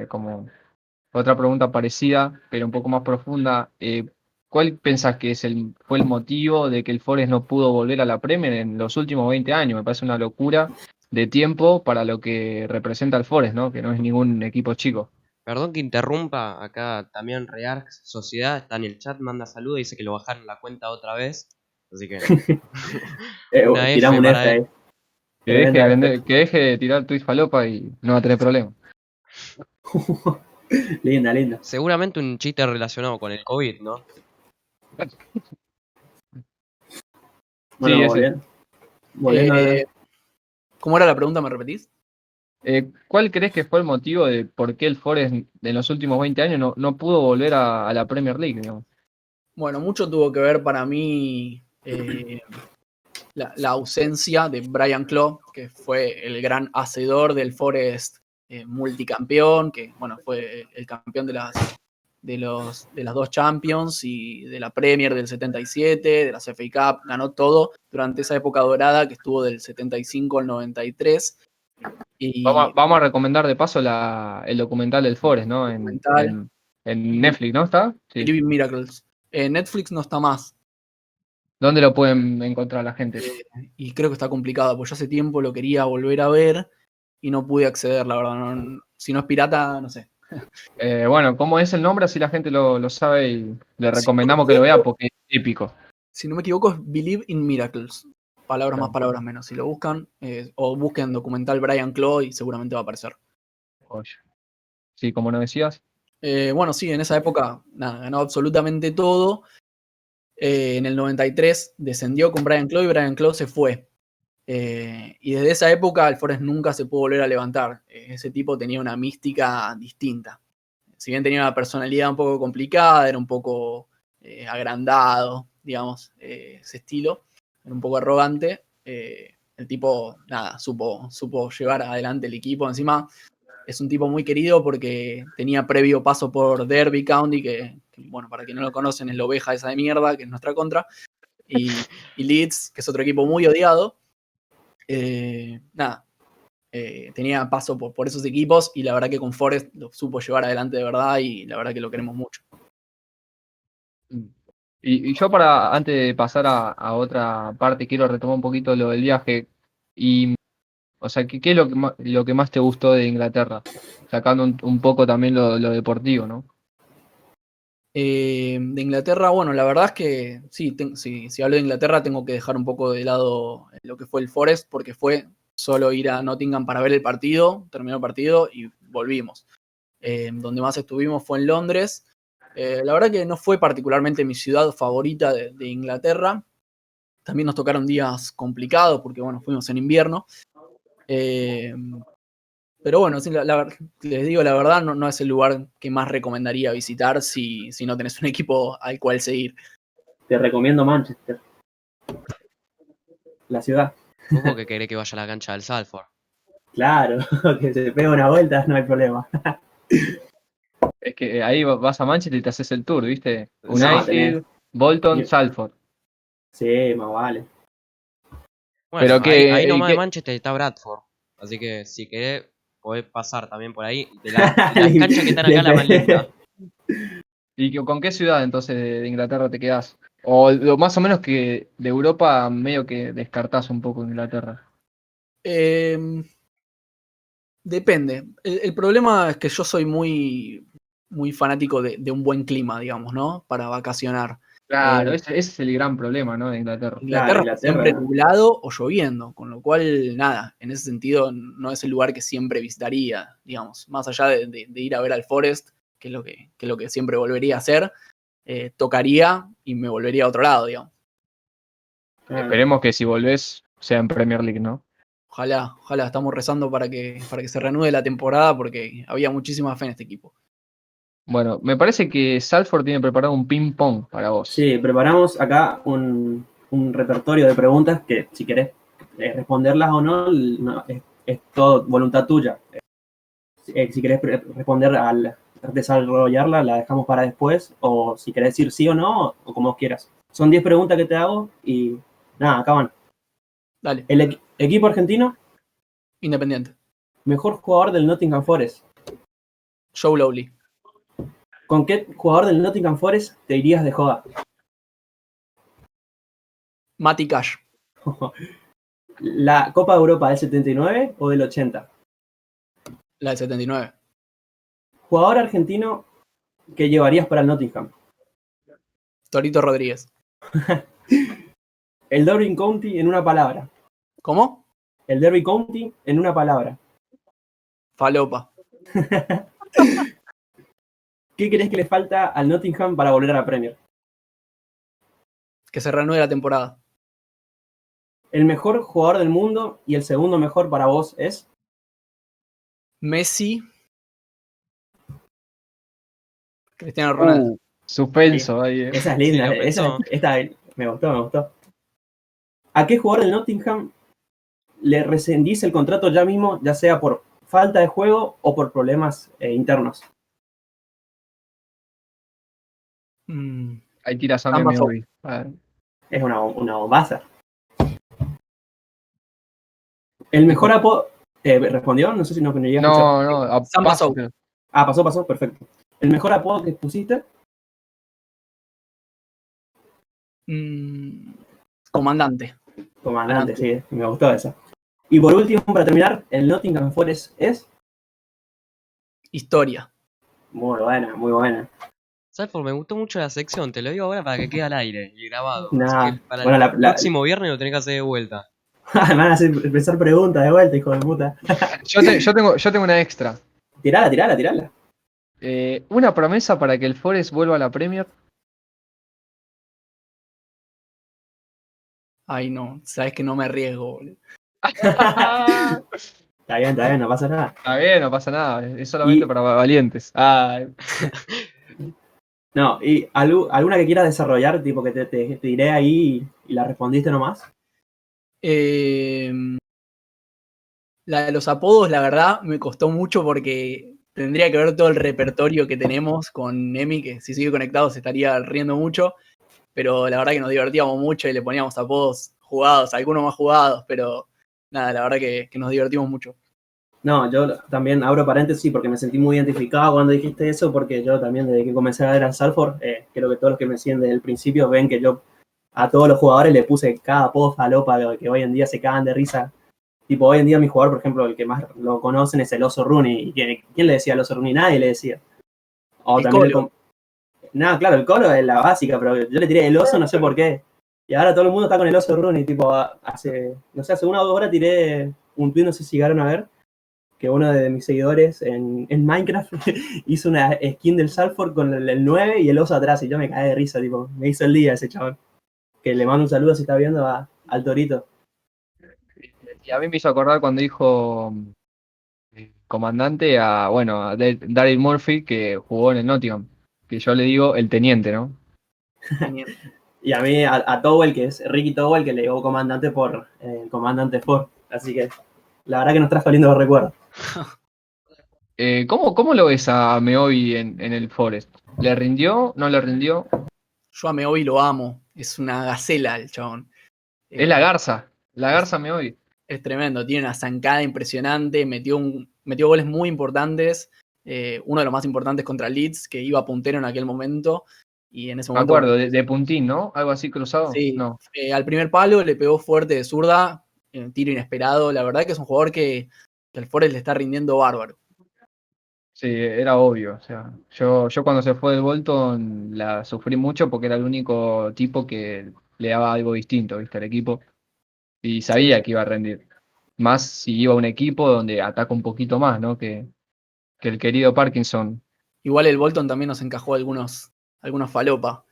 [SPEAKER 1] como otra pregunta parecida, pero un poco más profunda. ¿cuál pensás que es el, fue el motivo de que el Forest no pudo volver a la Premier en los últimos 20 años? Me parece una locura de tiempo para lo que representa el Forest, ¿no? Que no es ningún equipo chico.
[SPEAKER 2] Perdón que interrumpa, acá también Rearx Sociedad está en el chat, manda saludos, dice que lo bajaron la cuenta otra vez. Así que
[SPEAKER 3] Eh,
[SPEAKER 2] Una F
[SPEAKER 3] tiramos un F ahí.
[SPEAKER 1] Que deje, de vender- que deje de tirar tweets falopa y no va a tener problema.
[SPEAKER 3] linda, linda.
[SPEAKER 2] seguramente un chiste relacionado con el COVID, ¿no?
[SPEAKER 3] Bueno,
[SPEAKER 1] ese.
[SPEAKER 3] volviendo.
[SPEAKER 4] Eh, ¿Cómo era la pregunta? ¿Me repetís?
[SPEAKER 1] Eh, ¿cuál crees que fue el motivo de por qué el Forest en los últimos 20 años no, no pudo volver a, a la Premier League? digamos?
[SPEAKER 4] Bueno, mucho tuvo que ver para mí eh, la, la ausencia de Brian Clough, que fue el gran hacedor del Forest eh, multicampeón, que bueno, fue el campeón de las, de, los, de las dos Champions y de la Premier del 77, de las FA Cup, ganó todo durante esa época dorada que estuvo del 75 al 93. Y,
[SPEAKER 1] Vamos, a- vamos a recomendar de paso la, el documental del Forest, ¿no? En, en- en Netflix, ¿no? ¿Está? Sí.
[SPEAKER 4] Living Miracles. Eh, Netflix no está más.
[SPEAKER 1] ¿Dónde lo pueden encontrar la gente?
[SPEAKER 4] y creo que está complicado, porque yo hace tiempo lo quería volver a ver y no pude acceder, la verdad. no- si no es pirata, no sé.
[SPEAKER 1] Eh, bueno, ¿cómo es el nombre? Así la gente lo, lo sabe y le recomendamos que lo vea porque es épico.
[SPEAKER 4] Si no me equivoco, es Believe in Miracles. Palabras más, palabras menos. Si lo buscan, eh, o busquen documental Brian Clough y seguramente va a aparecer.
[SPEAKER 1] Oye. Sí, como nos decías.
[SPEAKER 4] Eh, bueno, sí, en esa época, nada, ganó absolutamente todo. En el 93 descendió con Brian Clough y Brian Clough se fue. Eh, y desde esa época el Forest nunca se pudo volver a levantar. Ese tipo tenía una mística distinta. Si bien tenía una personalidad un poco complicada, era un poco eh, agrandado, digamos, eh, ese estilo, era un poco arrogante. el tipo, nada, supo, supo llevar adelante el equipo. Encima, es un tipo muy querido porque tenía previo paso por Derby County, que, bueno, para quien no lo conocen, es la oveja esa de mierda, que es nuestra contra, y Leeds, que es otro equipo muy odiado. Eh, nada, eh, tenía paso por, esos equipos y la verdad que con Forest lo supo llevar adelante de verdad y la verdad que lo queremos mucho.
[SPEAKER 1] Y, y yo para, antes de pasar a, otra parte, quiero retomar un poquito lo del viaje. Y, o sea, ¿qué, qué es lo que más, lo que más te gustó de Inglaterra? Sacando un, poco también lo deportivo, ¿no?
[SPEAKER 4] Eh, de Inglaterra, bueno, la verdad es que sí, si hablo de Inglaterra tengo que dejar un poco de lado lo que fue el Forest, porque fue solo ir a Nottingham para ver el partido, terminó el partido y volvimos. Eh, donde más estuvimos fue en Londres. Eh, la verdad que no fue particularmente mi ciudad favorita de, Inglaterra. También nos tocaron días complicados porque, bueno, fuimos en invierno. Eh, pero bueno, sí, la- la les digo la verdad, no, no es el lugar que más recomendaría visitar si, si no tenés un equipo al cual seguir.
[SPEAKER 3] Te recomiendo Manchester. La ciudad.
[SPEAKER 2] Ojo que querés que vaya a la cancha del Salford.
[SPEAKER 3] Claro, que se pega una vuelta, no hay problema.
[SPEAKER 1] Es que ahí va- vas a Manchester y te haces el tour, ¿viste? United, Bolton,
[SPEAKER 3] Yo-
[SPEAKER 1] Salford.
[SPEAKER 3] Sí, más vale.
[SPEAKER 2] Bueno,
[SPEAKER 1] Pero
[SPEAKER 2] ahí,
[SPEAKER 1] que-
[SPEAKER 2] ahí
[SPEAKER 1] y
[SPEAKER 2] nomás
[SPEAKER 1] que-
[SPEAKER 2] de Manchester está Bradford. Así que si querés, podés pasar también por ahí. De, la- de las canchas que están acá, la más linda.
[SPEAKER 1] ¿Y que- con qué ciudad entonces de, de Inglaterra te quedás? O lo más o menos que de Europa medio que descartás un poco Inglaterra.
[SPEAKER 4] Eh, depende. El, el problema es que yo soy muy, muy fanático de, de un buen clima, digamos, ¿no? Para vacacionar.
[SPEAKER 1] Claro,
[SPEAKER 4] Eh,
[SPEAKER 1] ese, ese es el gran problema, ¿no? De Inglaterra.
[SPEAKER 4] Inglaterra,
[SPEAKER 3] Inglaterra,
[SPEAKER 4] siempre
[SPEAKER 3] ¿no?
[SPEAKER 4] nublado o lloviendo, con lo cual, nada, en ese sentido no es el lugar que siempre visitaría, digamos, más allá de, de- de ir a ver al Forest, que es lo que, que es lo que siempre volvería a hacer, eh, tocaría y me volvería a otro lado, digamos.
[SPEAKER 3] Claro.
[SPEAKER 1] Esperemos que si volvés sea en Premier League, ¿no?
[SPEAKER 4] Ojalá, ojalá, estamos rezando para que, para que se reanude la temporada porque había muchísima fe en este equipo.
[SPEAKER 1] Bueno, me parece que Salford tiene preparado un ping-pong para vos.
[SPEAKER 3] Sí, preparamos acá un, un repertorio de preguntas que si querés eh, responderlas o no, no, es, es todo voluntad tuya. eh, si querés responder al desarrollarla, la dejamos para después, o si querés decir sí o no, o como vos quieras. Son 10 preguntas que te hago y nada, acaban.
[SPEAKER 4] Dale,
[SPEAKER 3] El equ- equipo argentino,
[SPEAKER 4] Independiente.
[SPEAKER 3] mejor jugador del Nottingham Forest.
[SPEAKER 4] Joe Lowly.
[SPEAKER 3] ¿Con qué jugador del Nottingham Forest te irías de joda?
[SPEAKER 4] Mati Cash.
[SPEAKER 3] ¿La Copa de Europa del 79 o del 80?
[SPEAKER 4] La del 79.
[SPEAKER 3] Jugador argentino que llevarías para el Nottingham.
[SPEAKER 4] Torito Rodríguez.
[SPEAKER 3] El Derby County en una palabra.
[SPEAKER 4] ¿Cómo?
[SPEAKER 3] El Derby County en una palabra.
[SPEAKER 4] Falopa.
[SPEAKER 3] ¿Qué crees que le falta al Nottingham para volver a la Premier?
[SPEAKER 4] Que se reanude la temporada.
[SPEAKER 3] El mejor jugador del mundo y el segundo mejor para vos es.
[SPEAKER 4] Messi. Cristiano Ronaldo.
[SPEAKER 1] Uh, suspenso ahí. eh.
[SPEAKER 3] Esa es linda.
[SPEAKER 2] Sí,
[SPEAKER 3] esa, esta me gustó, me gustó. ¿A qué jugador del Nottingham le rescindís el contrato ya mismo, ya sea por falta de juego o por problemas eh, internos?
[SPEAKER 4] Mm,
[SPEAKER 1] Ahí tiras a.
[SPEAKER 3] Es una, una bombaza. El mejor apodo. Eh, ¿Respondió? No sé si no no a.
[SPEAKER 1] No, no, a- paso,
[SPEAKER 4] Sow.
[SPEAKER 1] creo.
[SPEAKER 3] Ah, pasó, pasó, perfecto. ¿El mejor apodo que pusiste?
[SPEAKER 4] mm, comandante.
[SPEAKER 3] Comandante, sí, me gustó esa. Y por último, para terminar, el Nottingham Forest es.
[SPEAKER 4] Historia.
[SPEAKER 3] Muy buena, muy buena.
[SPEAKER 2] Salford, me gustó mucho la sección, te lo digo ahora para que quede al aire y grabado.
[SPEAKER 3] Nah,
[SPEAKER 2] para
[SPEAKER 3] bueno,
[SPEAKER 2] el
[SPEAKER 3] la- la-
[SPEAKER 2] próximo viernes lo tenés que hacer de vuelta.
[SPEAKER 3] Me van a hacer empezar preguntas de vuelta, hijo de puta.
[SPEAKER 1] Yo, te- yo tengo, yo tengo una extra.
[SPEAKER 3] Tirala, tirala, tirala.
[SPEAKER 1] Eh, una promesa para que el Forest vuelva a la Premier.
[SPEAKER 4] Ay, no. Sabes que no me arriesgo, boludo.
[SPEAKER 1] Está
[SPEAKER 3] Está bien, está bien, no pasa nada.
[SPEAKER 1] bien, no pasa nada. Es solamente
[SPEAKER 3] Y-
[SPEAKER 1] para valientes. Ah,
[SPEAKER 3] No, y algu- alguna que quieras desarrollar, tipo que te, te, diré ahí y, y la respondiste nomás.
[SPEAKER 4] Eh, la de los apodos, la verdad, me costó mucho porque tendría que ver todo el repertorio que tenemos con Emi, que si sigue conectado se estaría riendo mucho. Pero la verdad que nos divertíamos mucho y le poníamos apodos jugados, algunos más jugados, pero nada, la verdad que, que nos divertimos mucho.
[SPEAKER 3] No, yo también abro paréntesis porque me sentí muy identificado cuando dijiste eso, porque yo también desde que comencé a ver al Salford, eh, creo que todos los que me siguen desde el principio ven que yo a todos los jugadores le puse cada apodo falopa que hoy en día se cagan de risa. Tipo, hoy en día mi jugador, por ejemplo, el que más lo conocen es el Oso Rooney. ¿Y quién, quién le decía al Oso Rooney? Nadie le decía. O
[SPEAKER 4] El
[SPEAKER 3] también
[SPEAKER 4] Colo.
[SPEAKER 3] No, claro, el Colo es la básica, pero yo le tiré el Oso, no sé por qué. Y ahora todo el mundo está con el Oso Rooney. Tipo, hace, no sé, hace una o dos horas tiré un tweet, no sé si llegaron a ver, que uno de mis seguidores en, en Minecraft hizo una skin del Salford con el, el 9 y el oso atrás. Y yo me caí de risa, tipo, me hizo el día ese chabón. Que le mando un saludo si está viendo a- al Torito.
[SPEAKER 1] y a mí me hizo acordar cuando dijo eh, comandante a, bueno, a Dar- Daryl Murphy que jugó en el Nottingham. Que yo le digo el teniente, ¿no?
[SPEAKER 3] Y a mí, a, a Towell, que es Ricky Towell, que le digo comandante por eh, el comandante Ford. Así que la verdad que nos trajo lindos recuerdos.
[SPEAKER 1] Eh, ¿cómo, ¿Cómo lo ves a Meobi en, en el Forest? ¿Le rindió? ¿No le rindió?
[SPEAKER 4] Yo a Meobi lo amo, es una gacela el chabón.
[SPEAKER 1] Es la Garza. La Garza Meobi.
[SPEAKER 4] Es tremendo, tiene una zancada impresionante, metió, un, metió goles muy importantes, eh, uno de los más importantes contra Leeds, que iba puntero en aquel momento, y en ese
[SPEAKER 1] Me acuerdo, de, de puntín, ¿no? Algo así cruzado.
[SPEAKER 4] Sí,
[SPEAKER 1] No.
[SPEAKER 4] eh, al primer palo le pegó fuerte de zurda, tiro inesperado, la verdad que es un jugador que, que al Forest le está rindiendo bárbaro.
[SPEAKER 1] Sí, era obvio. O sea, yo, yo cuando se fue del Bolton la sufrí mucho porque era el único tipo que le daba algo distinto, ¿viste? Al equipo. Y sabía que iba a rendir. Más si iba a un equipo donde ataca un poquito más, ¿no? Que, que el querido Parkinson.
[SPEAKER 4] Igual el Bolton también nos encajó algunos, algunos falopa.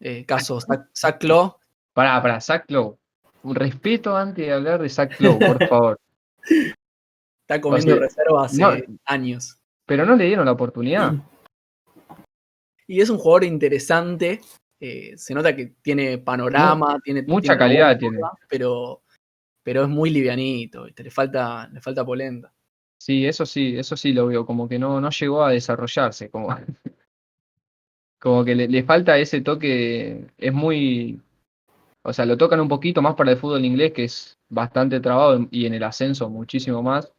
[SPEAKER 4] Eh, caso Zach, Zach Lowe,
[SPEAKER 1] Pará, pará, Zach Lowe. Un respeto antes de hablar de Zach Lowe, por favor.
[SPEAKER 4] Está comiendo
[SPEAKER 1] sea,
[SPEAKER 4] reserva hace
[SPEAKER 1] no.
[SPEAKER 4] años.
[SPEAKER 1] Pero no le dieron la oportunidad.
[SPEAKER 4] Y es un jugador interesante. eh, se nota que tiene panorama, tiene
[SPEAKER 1] mucha
[SPEAKER 4] tiene una
[SPEAKER 1] calidad tiene.
[SPEAKER 4] pero, pero es muy livianito, ¿viste? Le falta, le falta polenta.
[SPEAKER 1] Sí, eso sí, eso sí lo veo, como que no, no llegó a desarrollarse, como, como que le, le falta ese toque, es muy, o sea, lo tocan un poquito más para el fútbol inglés, que es bastante trabado y en el ascenso muchísimo más,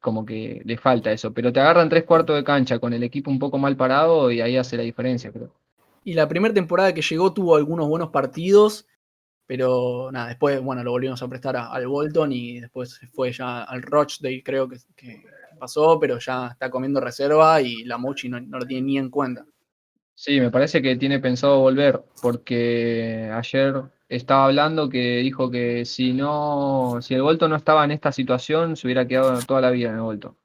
[SPEAKER 1] como que le falta eso, pero te agarran tres cuartos de cancha con el equipo un poco mal parado y ahí hace la diferencia, creo.
[SPEAKER 4] Y la primera temporada que llegó tuvo algunos buenos partidos, pero nada, después, bueno, lo volvimos a prestar a- al Bolton y después fue ya al Rochdale, creo que, que pasó, pero ya está comiendo reserva y la Mochi no, no lo tiene ni en cuenta.
[SPEAKER 1] Sí, me parece que tiene pensado volver, porque ayer estaba hablando que dijo que si no, si el Bolton no estaba en esta situación, se hubiera quedado toda la vida en el Bolton.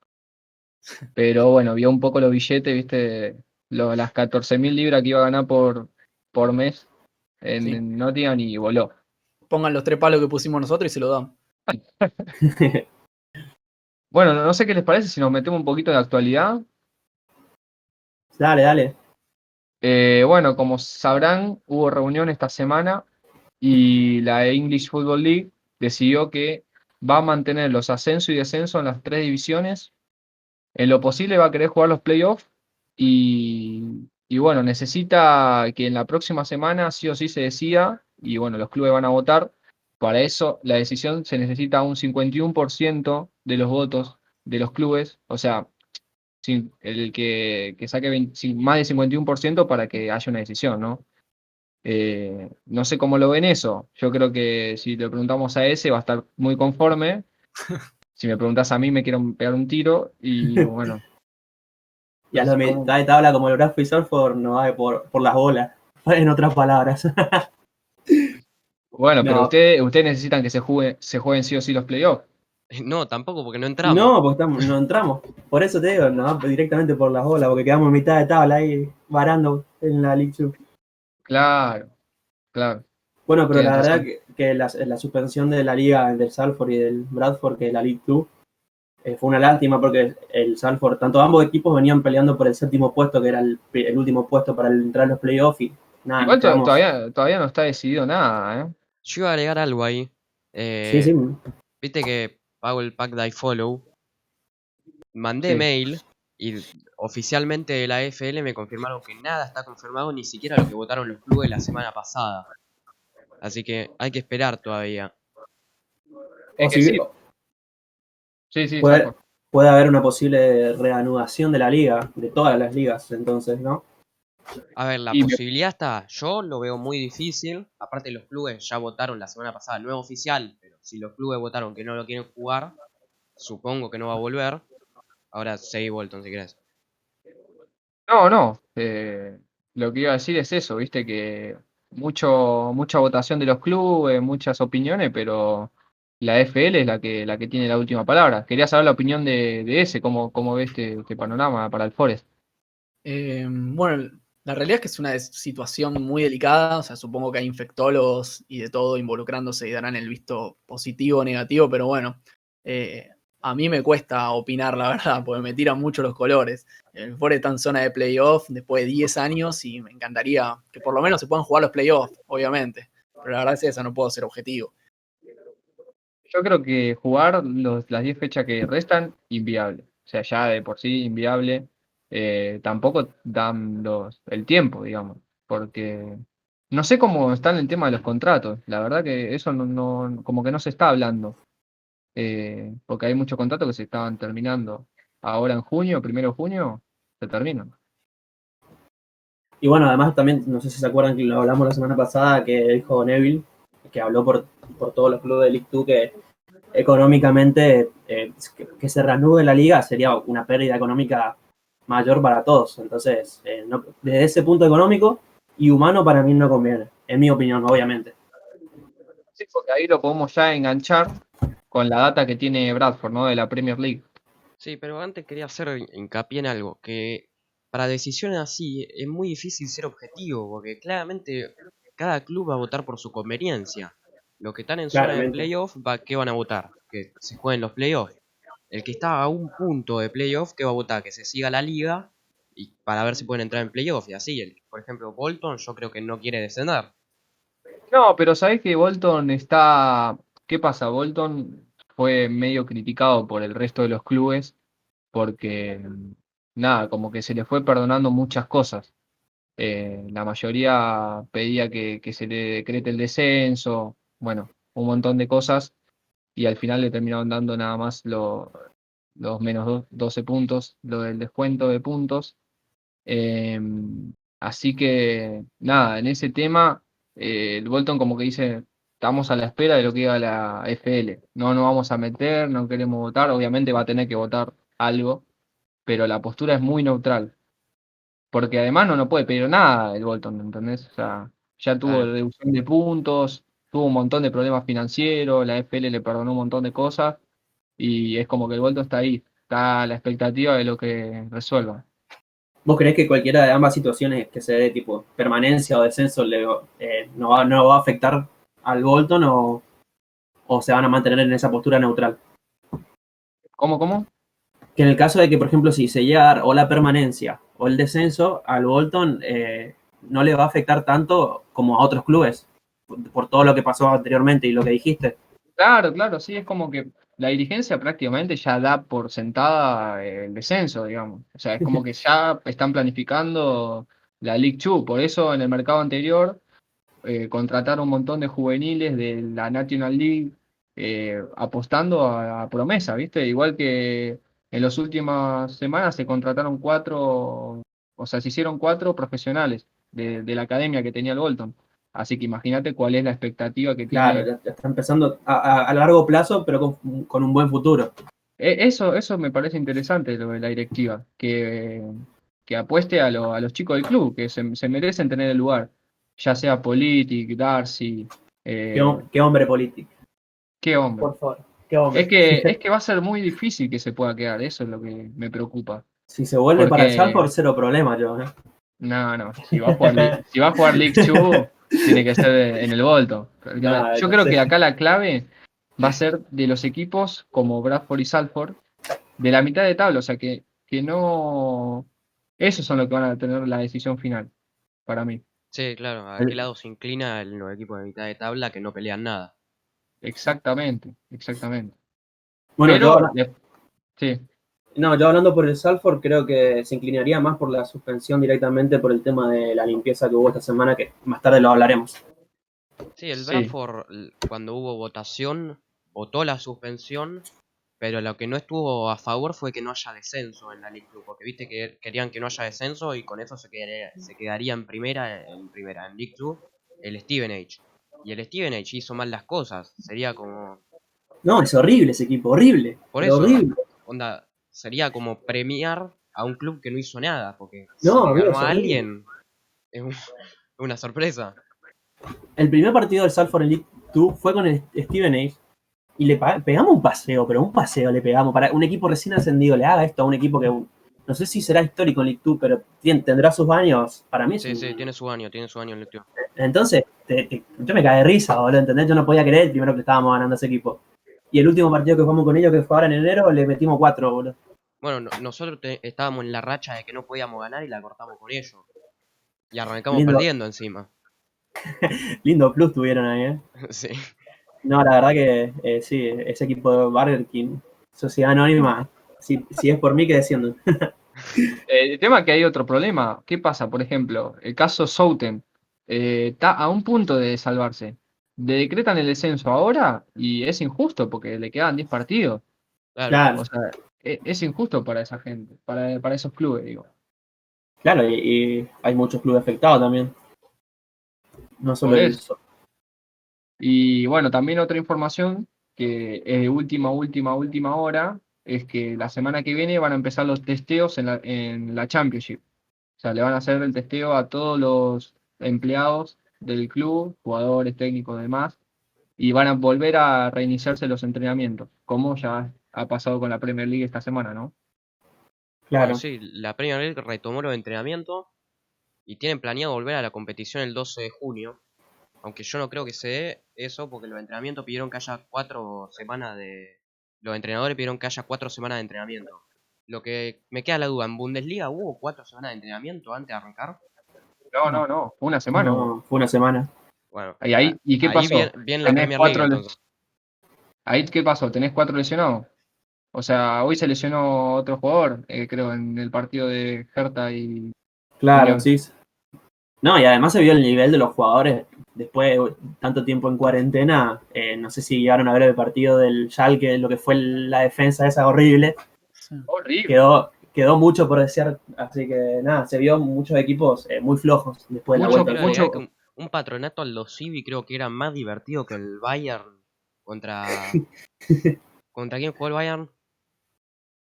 [SPEAKER 1] Pero bueno, vio un poco los billetes, viste, lo- las 14.000 libras que iba a ganar por, por mes en,
[SPEAKER 4] Sí.
[SPEAKER 1] en Nottingham y voló.
[SPEAKER 4] Pongan los tres palos que pusimos nosotros y se lo dan.
[SPEAKER 1] Bueno, no sé qué les parece si nos metemos un poquito de actualidad.
[SPEAKER 3] dale, dale.
[SPEAKER 1] Eh, bueno, como sabrán, hubo reunión esta semana y la English Football League decidió que va a mantener los ascensos y descensos en las tres divisiones. En lo posible va a querer jugar los playoffs y, y bueno, necesita que en la próxima semana sí o sí se decida y bueno, los clubes van a votar. Para eso, la decisión se necesita un 51% de los votos de los clubes, o sea, el que, que saque 20 sin- más del 51% para que haya una decisión, ¿no? Eh, no sé cómo lo ven eso. Yo creo que si le preguntamos a ese va a estar muy conforme. Si me preguntas a mí me quiero pegar un tiro y bueno,
[SPEAKER 3] Y a la mitad de tabla como el Bradford y Salford no va por, por las bolas. En otras palabras.
[SPEAKER 1] bueno, pero
[SPEAKER 3] No.
[SPEAKER 1] ustedes ustedes necesitan que se juegue, se jueguen sí o sí los playoffs.
[SPEAKER 2] No, tampoco, porque no entramos.
[SPEAKER 3] No, porque estamos, no entramos. Por eso te digo, no, directamente por las bolas, porque quedamos en mitad de tabla ahí varando en la League Two.
[SPEAKER 1] Claro, claro.
[SPEAKER 3] Bueno, pero la verdad que, que la, la suspensión de la liga del Salford y del Bradford, que es la League Two, eh, fue una lástima porque el Salford, tanto ambos equipos venían peleando por el séptimo puesto, que era el, el último puesto para el- entrar a los playoffs y nada,
[SPEAKER 1] Igual todavía, todavía no está decidido nada, ¿eh?
[SPEAKER 2] Yo iba a agregar algo ahí. Eh,
[SPEAKER 3] Sí, sí,
[SPEAKER 2] Viste que pago el pack de iFollow. Mandé
[SPEAKER 1] Sí.
[SPEAKER 2] mail y oficialmente de la FL me confirmaron que nada está confirmado, ni siquiera lo que votaron los clubes la semana pasada. Así que hay que esperar todavía.
[SPEAKER 1] Es que sí, sí, sí,
[SPEAKER 3] puede, haber una posible reanudación de la liga, de todas las ligas, entonces, ¿no?
[SPEAKER 2] A ver, la
[SPEAKER 1] Y me-
[SPEAKER 2] posibilidad está, yo lo veo muy difícil. Aparte los clubes ya votaron la semana pasada, no es oficial, pero si los clubes votaron que no lo quieren jugar, supongo que no va a volver. Ahora seguí Bolton si querés.
[SPEAKER 1] No, no. eh, lo que iba a decir es eso, viste que mucho, mucha votación de los clubes, muchas opiniones, pero la FL es la que, la que tiene la última palabra. Quería saber la opinión de, de ese, cómo, cómo ve este, este panorama para el Forest.
[SPEAKER 4] Eh, bueno, la realidad es que es una situación muy delicada, o sea, supongo que hay infectólogos y de todo involucrándose y darán el visto positivo o negativo, pero bueno, eh, a mí me cuesta opinar, la verdad, porque me tiran mucho los colores. El está en zona de playoff después de 10 años y me encantaría que por lo menos se puedan jugar los playoffs, obviamente, pero la verdad es esa, no puedo ser objetivo.
[SPEAKER 1] Yo creo que jugar los, las 10 fechas que restan, inviable. O sea, ya de por sí, inviable. Eh, tampoco dan los, el tiempo, digamos, porque no sé cómo está el tema de los contratos. La verdad que eso no- como que no se está hablando. Eh, porque hay muchos contratos que se estaban terminando ahora en junio, primero de junio, se terminan.
[SPEAKER 3] Y bueno, además también, no sé si se acuerdan que lo hablamos la semana pasada, que dijo Neville, que habló por, por todos los clubes de League 2, que económicamente eh, que, que se reanude la liga sería una pérdida económica mayor para todos. Entonces, eh, no- desde ese punto económico y humano para mí no conviene, en mi opinión, obviamente.
[SPEAKER 1] Sí, porque ahí lo podemos ya enganchar con la data que tiene Bradford, ¿no? De la Premier League.
[SPEAKER 2] Sí, pero antes quería hacer hincapié en algo, que para decisiones así es muy difícil ser objetivo, porque claramente cada club va a votar por su conveniencia. Los que están en zona de playoff, va, ¿qué van a votar? Que se jueguen los playoffs. El que está a un punto de playoff, ¿qué va a votar? Que se siga la liga y para ver si pueden entrar en playoff y así. El, por ejemplo, Bolton yo creo que no quiere descender.
[SPEAKER 1] No, pero sabés que Bolton está. ¿Qué pasa? Bolton fue medio criticado por el resto de los clubes porque nada, como que se le fue perdonando muchas cosas. Eh, la mayoría pedía que, que se le decrete el descenso, bueno, un montón de cosas, y al final le terminaron dando nada más lo- los menos do- 12 puntos, lo del descuento de puntos. Em, así que nada, en ese tema, eh, el Bolton como que dice, estamos a la espera de lo que diga la FL. No nos vamos a meter, no queremos votar, obviamente va a tener que votar algo, pero la postura es muy neutral. Porque además no, no puede pedir nada el Bolton, ¿entendés? O sea, ya tuvo
[SPEAKER 2] Claro.
[SPEAKER 1] reducción de puntos, tuvo un montón de problemas financieros, la FL le perdonó un montón de cosas, y es como que el Bolton está ahí, está a la expectativa de lo que resuelva.
[SPEAKER 3] ¿Vos creés que cualquiera de ambas situaciones que se dé, tipo permanencia o descenso, le, eh, no, va, no va a afectar al Bolton o, o se van a mantener en esa postura neutral?
[SPEAKER 1] ¿Cómo, cómo?
[SPEAKER 3] Que en el caso de que, por ejemplo, si se llega a dar o la permanencia o el descenso, al Bolton eh, no le va a afectar tanto como a otros clubes, por, por todo lo que pasó anteriormente y lo que dijiste.
[SPEAKER 1] Claro, claro, sí, es como que la dirigencia prácticamente ya da por sentada el descenso, digamos. O sea, es como que ya están planificando la League Two. Por eso en el mercado anterior eh, contrataron un montón de juveniles de la National League eh, apostando a, a promesa, ¿viste? Igual que en las últimas semanas se contrataron cuatro, o sea, se hicieron cuatro profesionales de, de la academia que tenía el Bolton. Así que imagínate cuál es la expectativa que tiene.
[SPEAKER 3] Claro, ya- ya está empezando a, a- a largo plazo, pero con, con un buen futuro.
[SPEAKER 1] E- Eso, eso me parece interesante lo de la directiva, que, que apueste a, lo- a los chicos del club, que se, se merecen tener el lugar, ya sea Politic, Darcy, eh,
[SPEAKER 3] Qué, hom- qué hombre político.
[SPEAKER 1] qué hombre.
[SPEAKER 3] Por favor, qué hombre.
[SPEAKER 1] Es que, es que va a ser muy difícil que se pueda quedar, eso es lo que me preocupa.
[SPEAKER 3] Si se vuelve para
[SPEAKER 1] porque-
[SPEAKER 3] allá, por cero problema, yo. ¿eh?
[SPEAKER 1] No, no, si va a jugar, League- si va a jugar League Two, tiene que ser en el Volto.
[SPEAKER 3] No,
[SPEAKER 1] Yo
[SPEAKER 3] no
[SPEAKER 1] creo
[SPEAKER 3] sé.
[SPEAKER 1] que acá la clave va a ser de los equipos como Bradford y Salford, de la mitad de tabla, o sea que, que no... Esos son los que van a tener la decisión final, para mí.
[SPEAKER 2] Sí, claro, a
[SPEAKER 1] El-
[SPEAKER 2] qué lado se inclina los equipos de mitad de tabla que no pelean nada.
[SPEAKER 1] Exactamente, exactamente.
[SPEAKER 3] Bueno,
[SPEAKER 1] Pero,
[SPEAKER 3] yo,
[SPEAKER 1] de- sí,
[SPEAKER 3] no, yo hablando por el Salford, creo que se inclinaría más por la suspensión directamente por el tema de la limpieza que hubo esta semana, que más tarde lo hablaremos.
[SPEAKER 2] Sí, el
[SPEAKER 1] Sí.
[SPEAKER 2] Bradford, l- cuando hubo votación, votó la suspensión, pero lo que no estuvo a favor fue que no haya descenso en la League Two, porque viste que querían que no haya descenso y con eso se quedaría, se quedaría en primera, en primera, en League Two, el Stevenage. Y el Stevenage hizo mal las cosas, sería como,
[SPEAKER 3] No, es horrible ese equipo, horrible.
[SPEAKER 2] Por eso.
[SPEAKER 3] horrible.
[SPEAKER 2] onda, sería como premiar a un club que no hizo nada, porque
[SPEAKER 3] No,
[SPEAKER 2] si ganó a alguien, es un- una sorpresa.
[SPEAKER 3] El primer partido del Salford en League 2 fue con el Steven Age y le pegamos un paseo, pero un paseo le pegamos para un equipo recién ascendido, le haga esto a un equipo que no sé si será histórico en 2, pero tendrá sus años. Para mí
[SPEAKER 2] Sí,
[SPEAKER 3] un-
[SPEAKER 2] sí, tiene su año, tiene su año en Two.
[SPEAKER 3] Entonces, te- te- yo me caí de risa, boludo, ¿entendés? Yo no podía creer primero que estábamos ganando ese equipo. Y el último partido que jugamos con ellos, que fue ahora en enero, le metimos cuatro, boludo.
[SPEAKER 2] Bueno, no- nosotros te- estábamos en la racha de que no podíamos ganar y la cortamos con ellos. Y arrancamos
[SPEAKER 3] Lindo.
[SPEAKER 2] perdiendo encima.
[SPEAKER 3] Lindo plus tuvieron ahí, ¿eh?
[SPEAKER 2] sí.
[SPEAKER 3] No, la verdad que eh, sí, ese equipo de Burger King, Sociedad Anónima, si, si es por mí que descienden.
[SPEAKER 1] Eh, El tema es que hay otro problema. ¿Qué pasa? Por ejemplo, el caso Souten eh, está a un punto de salvarse. Le decretan el descenso ahora y es injusto porque le quedan 10 partidos.
[SPEAKER 2] Claro.
[SPEAKER 3] Claro.
[SPEAKER 1] O sea, e- es injusto para esa gente, para, para esos clubes, digo.
[SPEAKER 3] Claro, y, y hay muchos clubes afectados también. No solo el
[SPEAKER 1] eso. Y bueno, también otra información que es de última, última, última hora, es que la semana que viene van a empezar los testeos en la, en la Championship. O sea, le van a hacer el testeo a todos los empleados del club, jugadores, técnicos, demás, y van a volver a reiniciarse los entrenamientos, como ya ha pasado con la Premier League esta semana, ¿no?
[SPEAKER 3] Claro.
[SPEAKER 2] Bueno, sí, la Premier League retomó los entrenamientos y tienen planeado volver a la competición el 12 de junio. Aunque yo no creo que se dé eso porque los entrenamientos pidieron que haya cuatro semanas de... Los entrenadores pidieron que haya cuatro semanas de entrenamiento. Lo que me queda la duda, ¿en Bundesliga hubo cuatro semanas de entrenamiento antes de arrancar?
[SPEAKER 1] No, no, no, fue una semana.
[SPEAKER 3] No, fue una semana.
[SPEAKER 2] Bueno,
[SPEAKER 1] ¿Y ahí, y qué
[SPEAKER 2] ahí
[SPEAKER 1] pasó?
[SPEAKER 2] bien, bien la Premier League
[SPEAKER 1] cuatro le-
[SPEAKER 2] entonces.
[SPEAKER 1] Ahí, ¿qué pasó? ¿Tenés cuatro lesionados? O sea, hoy se lesionó otro jugador, eh, creo, en el partido de Hertha y
[SPEAKER 3] Claro, sí. No, y además se vio el nivel de los jugadores después de tanto tiempo en cuarentena. eh, no sé si llegaron a ver el partido del Schalke, lo que fue la defensa esa horrible.
[SPEAKER 4] Sí.
[SPEAKER 1] horrible.
[SPEAKER 3] Quedó, quedó mucho por desear, así que nada, se vio muchos equipos eh, muy flojos después de la vuelta.
[SPEAKER 1] Mucho-
[SPEAKER 2] un, un patronato al Los Civi creo que era más divertido que el Bayern contra. ¿Contra quién jugó el Bayern?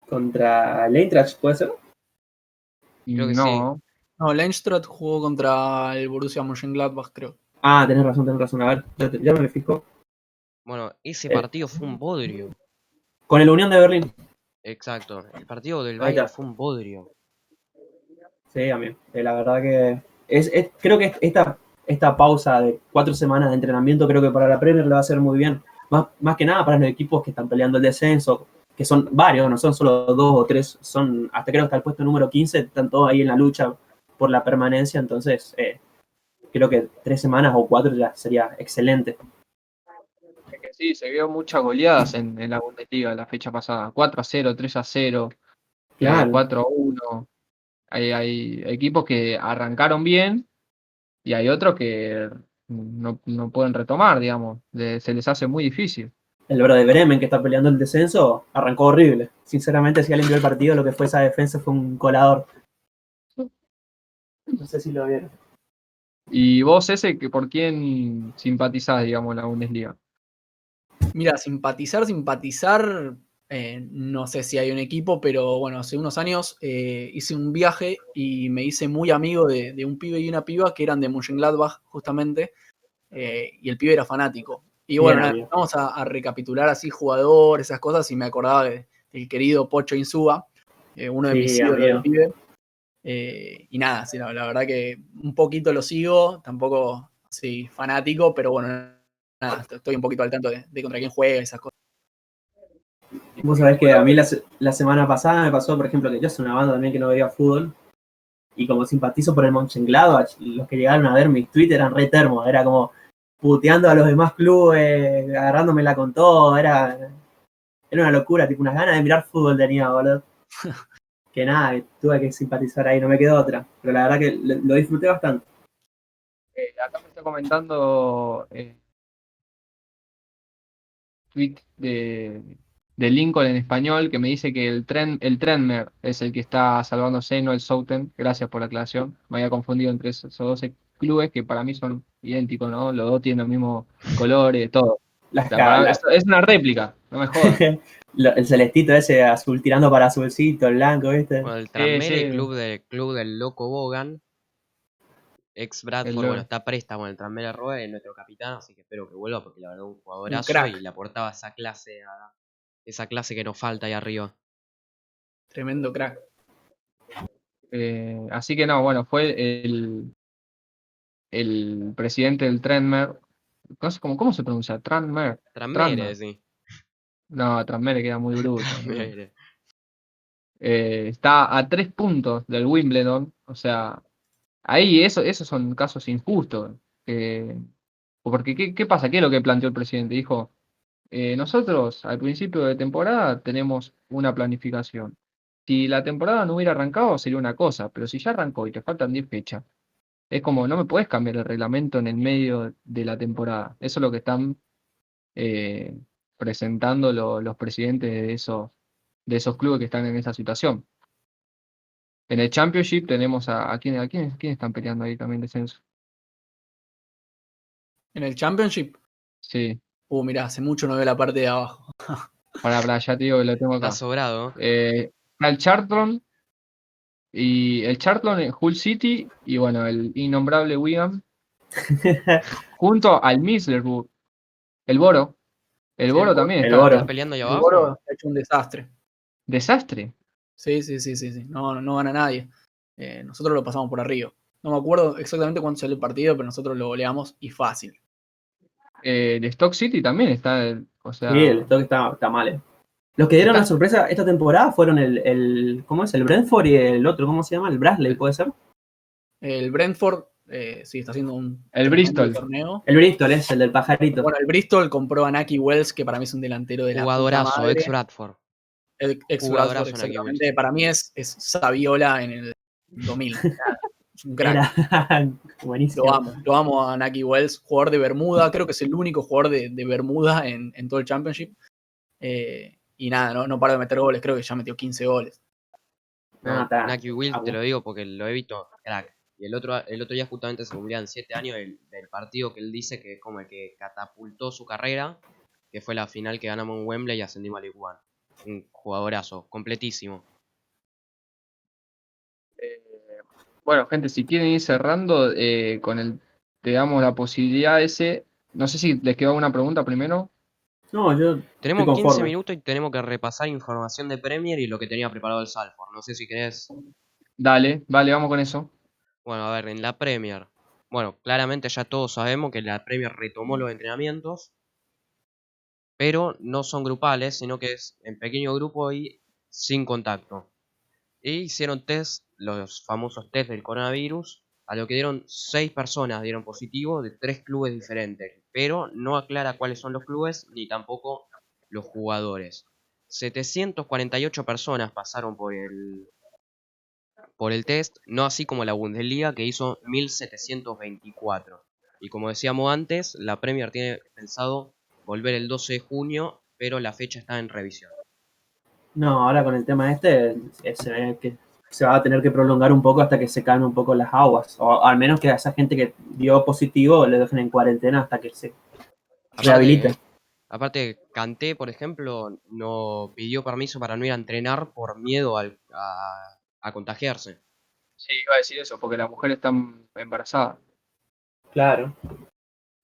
[SPEAKER 3] Contra el Eintracht, ¿puede ser?
[SPEAKER 2] creo que
[SPEAKER 1] no,
[SPEAKER 4] No, Leinstrath jugó contra el Borussia Mönchengladbach, creo.
[SPEAKER 3] Ah, tenés razón, tenés razón. A ver, ya, te- ya me fijo.
[SPEAKER 2] Bueno, ese
[SPEAKER 3] Eh.
[SPEAKER 2] partido fue un bodrio.
[SPEAKER 3] Con el Unión de Berlín.
[SPEAKER 2] Exacto. El partido del Bayern fue un bodrio.
[SPEAKER 3] Sí, amigo. Eh, la verdad que es, es- creo que esta, esta pausa de cuatro semanas de entrenamiento creo que para la Premier le va a hacer muy bien. Más, más que nada para los equipos que están peleando el descenso, que son varios, no son solo dos o tres, son hasta creo que hasta el puesto número 15, están todos ahí en la lucha por la permanencia, entonces eh, creo que tres semanas o cuatro ya sería excelente.
[SPEAKER 1] es que sí, se vio muchas goleadas en, en la Bundesliga la fecha pasada. 4 a 0, 3 a 0, eh,
[SPEAKER 3] Claro.
[SPEAKER 1] 4 a 1. Hay, hay equipos que arrancaron bien y hay otros que no, no pueden retomar, digamos. De- se les hace muy difícil.
[SPEAKER 3] El Werder Bremen, que está peleando el descenso, arrancó horrible. Sinceramente, si alguien vio el partido, lo que fue esa defensa fue un colador. No sé si lo vieron.
[SPEAKER 1] ¿Y vos ese, que por quién simpatizás, digamos, en la Bundesliga?
[SPEAKER 4] Mira, simpatizar, simpatizar, eh, no sé si hay un equipo, pero bueno, hace unos años eh, hice un viaje y me hice muy amigo de, de un pibe y una piba que eran de Mönchengladbach, justamente, eh, y el pibe era fanático. Y
[SPEAKER 3] Bien,
[SPEAKER 4] bueno, nada, vamos a, a recapitular así jugadores, esas cosas, y me acordaba de- del querido Pocho Insúa, eh, uno de
[SPEAKER 3] Sí,
[SPEAKER 4] mis ídolos del pibe. Eh, y nada, sí, la, la verdad que un poquito lo sigo, tampoco así fanático, pero bueno, nada, estoy un poquito al tanto de, de contra quién juega y esas cosas.
[SPEAKER 3] Vos sabés que a mí la semana pasada me pasó, por ejemplo, que yo soy una banda también que no veía fútbol. Y como simpatizo por el Mönchengladbach, los que llegaron a ver mis tweets eran re termos. Era como puteando a los demás clubes, agarrándomela con todo. Era, era una locura, tipo unas ganas de mirar fútbol tenía, boludo. que nada, tuve que simpatizar ahí, no me quedó otra. Pero la verdad que lo, disfruté bastante.
[SPEAKER 1] Eh, acá me está comentando eh, tweet de, de Lincoln en español que me dice que el tren, el Trenmer es el que está salvándose, no el Souten. Gracias por la aclaración. Me había confundido entre esos, esos 12 clubes que para mí son idénticos, ¿no? Los dos tienen los mismos colores, todo.
[SPEAKER 3] Las
[SPEAKER 1] O sea, para-
[SPEAKER 3] ca-
[SPEAKER 1] es, es una réplica, no me jodas.
[SPEAKER 3] el celestito ese azul tirando para azulcito, el blanco, ¿viste?
[SPEAKER 2] Bueno, el Tranmere,
[SPEAKER 1] sí.
[SPEAKER 2] club, de, club del Loco Bogan, ex Bradford, bueno, está préstamo en el Tranmere Roe, es nuestro capitán, así que espero que vuelva porque la verdad un jugadorazo
[SPEAKER 4] crack.
[SPEAKER 2] y le aportaba esa clase a, esa clase que nos falta ahí arriba.
[SPEAKER 4] Tremendo crack.
[SPEAKER 1] Eh, así que no, bueno, fue el, el presidente del Tranmer. No sé cómo, cómo se pronuncia, Tranmer.
[SPEAKER 2] Tranmere,
[SPEAKER 1] Tranmere.
[SPEAKER 2] sí.
[SPEAKER 1] No, Tranmere queda muy bruto. Eh, está a tres puntos del Wimbledon. O sea, ahí eso, esos son casos injustos. eh, porque, ¿qué, qué pasa? ¿Qué es lo que planteó el presidente? Dijo, eh, nosotros al principio de temporada tenemos una planificación. Si la temporada no hubiera arrancado sería una cosa, pero si ya arrancó y te faltan 10 fechas, es como no me puedes cambiar el reglamento en el medio de la temporada. Eso es lo que están eh, presentando lo- los presidentes de esos, de esos clubes que están en esa situación. En el Championship tenemos a, a quién, a quién, quién están peleando ahí también descenso.
[SPEAKER 4] En el Championship,
[SPEAKER 1] Sí,
[SPEAKER 4] uh, mirá, hace mucho no veo la parte de abajo.
[SPEAKER 1] para, para, ya te digo que lo tengo acá.
[SPEAKER 2] Está sobrado.
[SPEAKER 1] Eh, el Charlton y el Charlton, el Hull City y bueno, el innombrable Wigan junto al Middlesbrough. El Boro. El Boro también
[SPEAKER 3] El
[SPEAKER 1] está.
[SPEAKER 3] Boro.
[SPEAKER 2] Está peleando
[SPEAKER 4] El. Boro ha hecho un desastre.
[SPEAKER 1] Desastre.
[SPEAKER 4] Sí, sí, sí, sí, sí. No, no gana nadie. Eh, nosotros lo pasamos por arriba. No me acuerdo exactamente cuándo salió el partido, pero nosotros lo goleamos y fácil.
[SPEAKER 1] Eh, el Stock City también está. o sea,
[SPEAKER 3] Sí, el stock está, está mal. eh. Los que dieron
[SPEAKER 1] Está-
[SPEAKER 3] la sorpresa esta temporada fueron el, el. ¿Cómo es? El Brentford y el otro, ¿cómo se llama? El Brasley, ¿puede ser?
[SPEAKER 4] El Brentford, eh, sí, está haciendo un
[SPEAKER 1] El Bristol.
[SPEAKER 4] torneo.
[SPEAKER 3] El Bristol es el del pajarito.
[SPEAKER 4] Bueno, el Bristol compró a Naki Wells, que para mí es un delantero de la
[SPEAKER 2] Jugadorazo, ex Bradford.
[SPEAKER 4] El ex
[SPEAKER 2] Jugadorazo
[SPEAKER 4] Bradford, exactamente. Para mí es, es Saviola en el 2000. es un crack.
[SPEAKER 3] Era buenísimo.
[SPEAKER 4] Lo amo, lo amo a Naki Wells, jugador de Bermuda, creo que es el único jugador de, de Bermuda en, en todo el Championship. Eh, y nada, no, no para de meter goles, creo que ya metió 15 goles.
[SPEAKER 3] No,
[SPEAKER 2] No,
[SPEAKER 3] está.
[SPEAKER 2] Naki Will,
[SPEAKER 3] Ah,
[SPEAKER 2] te lo digo porque lo he visto, crack. Y el otro, el otro día justamente se cumplían 7 años del, del partido que él dice que es como el que catapultó su carrera, que fue la final que ganamos en Wembley y ascendimos a League One. Un jugadorazo, completísimo.
[SPEAKER 1] Eh, bueno, gente, si quieren ir cerrando eh, con el, te damos la posibilidad ese. No sé si les quedó alguna pregunta primero.
[SPEAKER 3] No, yo
[SPEAKER 2] Tenemos
[SPEAKER 3] Estoy
[SPEAKER 2] 15
[SPEAKER 3] conforme.
[SPEAKER 2] minutos y tenemos que repasar información de Premier y lo que tenía preparado el Salford. No sé si querés
[SPEAKER 1] Dale, vale, vamos con eso.
[SPEAKER 2] Bueno, a ver, en la Premier. Bueno, claramente ya todos sabemos que la Premier retomó los entrenamientos. Pero no son grupales, sino que es en pequeño grupo y sin contacto. Y hicieron test, los famosos test del coronavirus, a lo que dieron 6 personas dieron positivo de 3 clubes diferentes. Pero no aclara cuáles son los clubes ni tampoco los jugadores. 748 personas pasaron por el, por el test, no así como la Bundesliga que hizo 1724. Y como decíamos antes, la Premier tiene pensado volver el 12 de junio, pero la fecha está en revisión.
[SPEAKER 3] No, ahora con el tema este, eh, se ve que se va a tener que prolongar un poco hasta que se calmen un poco las aguas. O al menos que a esa gente que dio positivo le dejen en cuarentena hasta que se rehabilite.
[SPEAKER 2] Aparte, Kanté, por ejemplo, no pidió permiso para no ir a entrenar por miedo al- a, a contagiarse.
[SPEAKER 1] Sí, iba a decir eso, porque la mujer está embarazada.
[SPEAKER 3] Claro.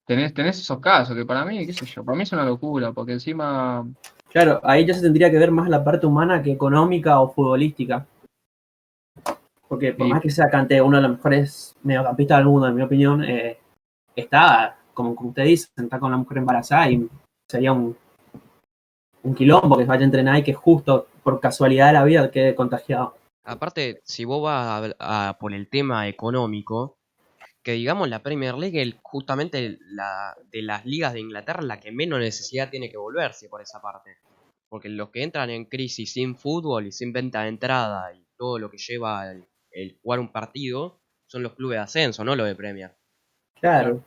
[SPEAKER 1] Tenés, tenés esos casos que para mí, qué sé yo, para mí es una locura, porque encima,
[SPEAKER 3] Claro, ahí ya se tendría que ver más la parte humana que económica o futbolística. Porque por
[SPEAKER 1] Sí.
[SPEAKER 3] más que sea Kanté uno de los mejores mediocampistas del mundo, en mi opinión, eh, está, como, como usted dice, está con la mujer embarazada y sería un, un quilombo que vaya a entrenar y que justo por casualidad de la vida quede contagiado.
[SPEAKER 2] Aparte, si vos vas a, a por el tema económico, que digamos la Premier League es justamente la de las ligas de Inglaterra la que menos necesidad tiene que volverse por esa parte. Porque los que entran en crisis sin fútbol y sin venta de entrada y todo lo que lleva el, el jugar un partido son los clubes de ascenso, no los de Premier.
[SPEAKER 3] Claro,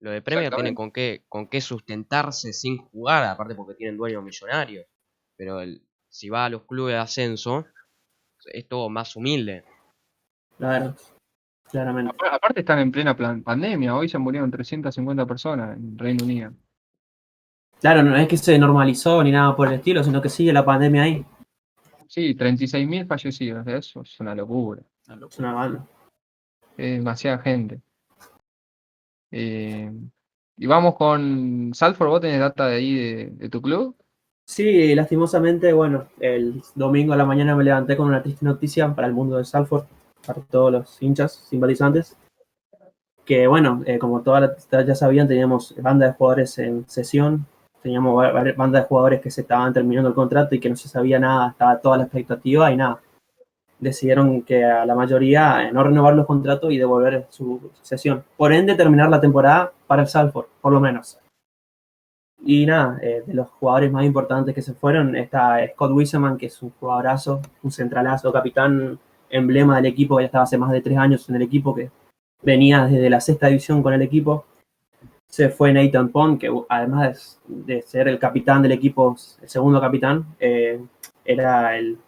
[SPEAKER 2] Los de Premier tienen con qué, con qué sustentarse sin jugar, aparte porque tienen dueños millonarios. Pero el- si va a los clubes de ascenso, es todo más humilde.
[SPEAKER 3] claro, claramente.
[SPEAKER 1] apar- aparte están en plena plan- pandemia, hoy se murieron 350 personas en Reino Unido.
[SPEAKER 3] Claro, no es que se normalizó ni nada por el estilo, sino que sigue la pandemia ahí.
[SPEAKER 1] Sí, 36.000 fallecidos, eso es una locura.
[SPEAKER 3] Es una banda.
[SPEAKER 1] Es demasiada gente. Eh, y vamos con Salford, ¿vos tenés data de ahí de, de tu club?
[SPEAKER 3] Sí, lastimosamente, bueno, el domingo a la mañana me levanté con una triste noticia para el mundo de Salford, para todos los hinchas, simpatizantes, que bueno, eh, como todas ya sabían, teníamos banda de jugadores en sesión, teníamos banda de jugadores que se estaban terminando el contrato y que no se sabía nada, estaba toda la expectativa y nada. Decidieron que a la mayoría eh, no renovar los contratos y devolver su sesión. Por ende, terminar la temporada para el Salford, por lo menos. Y nada, eh, de los jugadores más importantes que se fueron está Scott Wiseman, que es un jugadorazo, un centralazo, capitán, emblema del equipo, ya estaba hace más de tres años en el equipo, que venía desde la sexta división con el equipo. Se fue Nathan Pond, que además de, ser el capitán del equipo, el segundo capitán, eh, era el,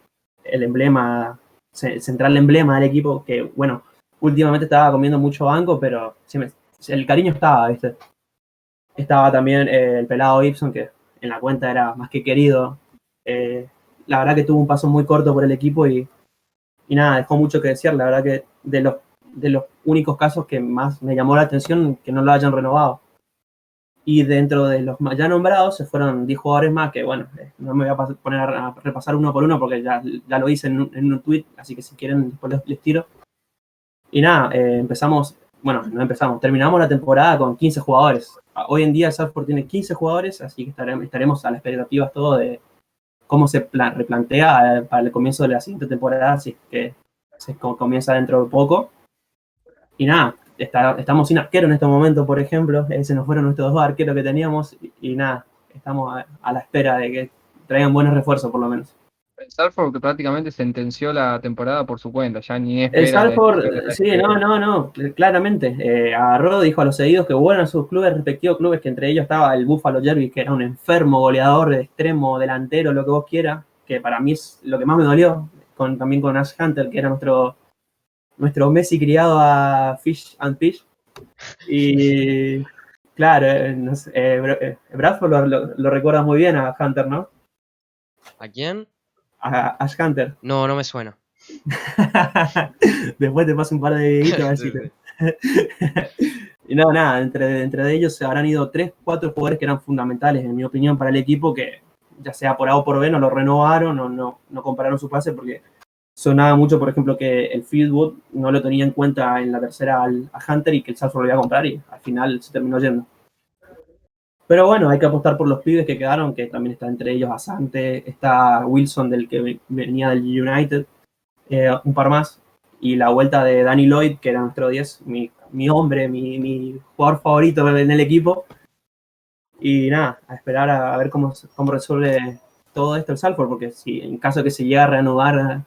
[SPEAKER 3] el emblema, el central emblema del equipo, que bueno, últimamente estaba comiendo mucho banco, pero el cariño estaba, ¿viste? Estaba también eh, el pelado Gibson, que en la cuenta era más que querido. Eh, la verdad que tuvo un paso muy corto por el equipo y, y nada, dejó mucho que decir. La verdad que de los, de los únicos casos que más me llamó la atención que no lo hayan renovado. Y dentro de los ya nombrados se fueron 10 jugadores más que, bueno, eh, no me voy a poner a, repasar uno por uno porque ya, lo hice en un, en un tweet, así que si quieren después les, tiro. Y nada, empezamos, bueno, no empezamos, terminamos la temporada con 15 jugadores. Hoy en día Salford tiene 15 jugadores, así que estaremos, a la expectativa todo de cómo se plan- replantea eh, para el comienzo de la siguiente temporada, así que se co- comienza dentro de poco. Y nada, estamos sin arquero en este momento, por ejemplo, eh, se nos fueron nuestros dos arqueros que teníamos y, y nada, estamos a, a la espera de que traigan buenos refuerzos por lo menos.
[SPEAKER 1] El Salford que prácticamente sentenció la temporada por su cuenta, ya ni es.
[SPEAKER 3] El Salford, sí, no, no, no, claramente. Eh, agarró, dijo a los seguidos que vuelvan a sus clubes, respectivos clubes, que entre ellos estaba el Buffalo Jervis, que era un enfermo, goleador, de extremo, delantero, lo que vos quieras, que para mí es lo que más me dolió, con, también con Ash Hunter, que era nuestro, nuestro Messi criado a Fish and Fish. Y claro, eh, no sé, eh, eh, Bradford lo, lo, lo recuerda muy bien a Hunter, ¿no?
[SPEAKER 2] ¿A quién?
[SPEAKER 3] A Ash Hunter.
[SPEAKER 2] No, no me suena.
[SPEAKER 3] Después te paso un par de videitos y no, nada, entre, entre ellos se habrán ido tres, cuatro jugadores que eran fundamentales, en mi opinión, para el equipo, que ya sea por A o por B, no lo renovaron o no, no compararon su pase, porque sonaba mucho, por ejemplo, que el Fieldwood no lo tenía en cuenta en la tercera al, a Hunter y que el Salford lo iba a comprar y al final se terminó yendo. Pero bueno, hay que apostar por los pibes que quedaron, que también está entre ellos Asante, está Wilson del que ve- venía del United, eh, un par más, y la vuelta de Danny Lloyd, que era nuestro 10, mi, mi hombre, mi, mi jugador favorito en el equipo. Y nada, a esperar a, ver cómo, cómo resuelve todo esto el Salford, porque si en caso que se llegue a reanudar,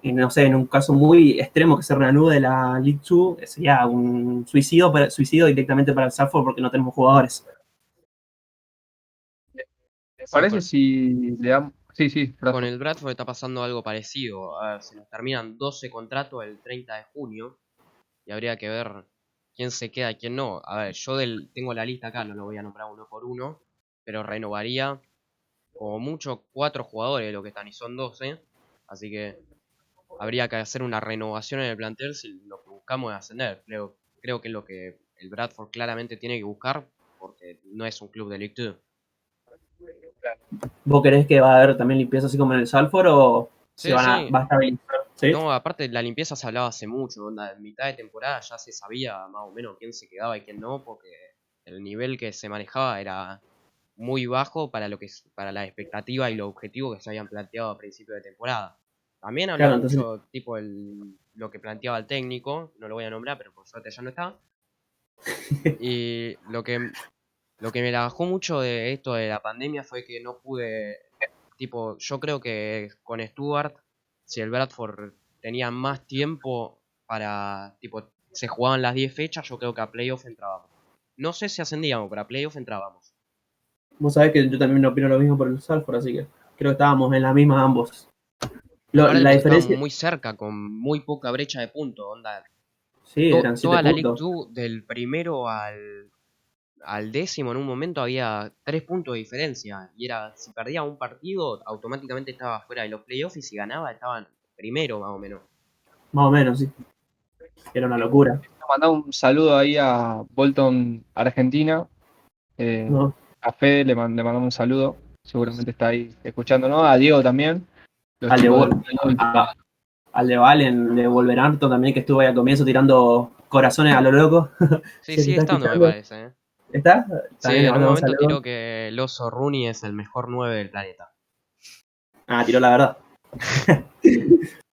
[SPEAKER 3] y no sé, en un caso muy extremo que se reanude la League 2, sería un suicidio, suicidio directamente para el Salford porque no tenemos jugadores.
[SPEAKER 1] ¿Les parece si le damos.? Sí, sí, Bradford.
[SPEAKER 2] Con el Bradford está pasando algo parecido. A ver, se nos terminan 12 contratos el 30 de junio. Y habría que ver quién se queda y quién no. A ver, yo del, tengo la lista acá, no lo voy a nombrar uno por uno. Pero renovaría como mucho cuatro jugadores lo que están y son 12. Así que habría que hacer una renovación en el plantel si lo que buscamos es ascender. Creo, creo que es lo que el Bradford claramente tiene que buscar. Porque no es un club de League 2.
[SPEAKER 3] ¿Vos querés que va a haber también limpieza así como en el Salford o
[SPEAKER 2] Sí,
[SPEAKER 3] se van a,
[SPEAKER 2] sí.
[SPEAKER 3] va a estabilizar? ¿Sí?
[SPEAKER 2] No, aparte la limpieza se hablaba hace mucho, onda, en mitad de temporada ya se sabía más o menos quién se quedaba y quién no, porque el nivel que se manejaba era muy bajo para lo que es- para la expectativa y los objetivos que se habían planteado a principio de temporada. También hablaba
[SPEAKER 3] Claro, entonces-
[SPEAKER 2] mucho tipo el, lo que planteaba el técnico, no lo voy a nombrar, pero por suerte ya no está. Y lo que lo que me la bajó mucho de esto de la pandemia fue que no pude tipo, yo creo que con Stuart si el Bradford tenía más tiempo para, tipo, se jugaban las 10 fechas, yo creo que a playoff entrábamos. No sé si ascendíamos, pero a playoff entrábamos.
[SPEAKER 3] Vos sabés que yo también opino lo mismo por el Salford, así que creo que estábamos en la misma ambos. Lo- la diferencia.
[SPEAKER 2] muy cerca, con muy poca brecha de puntos, onda.
[SPEAKER 3] Sí, eran
[SPEAKER 2] toda la League
[SPEAKER 3] puntos.
[SPEAKER 2] 2, del primero al, al décimo, en un momento había 3 puntos de diferencia. Y era, si perdía un partido, automáticamente estaba fuera de los playoffs, y si ganaba, estaban primero, más o menos.
[SPEAKER 3] Más o menos, sí. Era una locura.
[SPEAKER 1] mandar un saludo ahí a Bolton, Argentina. Eh,
[SPEAKER 3] ¿no?
[SPEAKER 1] A Fede le, man- le mandamos un saludo. Seguramente está ahí escuchándonos. A Diego también. Los
[SPEAKER 3] Al de, a- al de Valen, de Wolverhampton también, que estuvo ahí al comienzo tirando corazones a lo loco.
[SPEAKER 2] Sí,
[SPEAKER 3] Sí,
[SPEAKER 2] sigue
[SPEAKER 3] está
[SPEAKER 2] estando, me parece. ¿eh?
[SPEAKER 3] ¿Está?
[SPEAKER 2] Sí, en
[SPEAKER 3] mandamos
[SPEAKER 2] momento tiró que el oso Rooney es el mejor 9 del planeta.
[SPEAKER 3] Ah, tiró la verdad.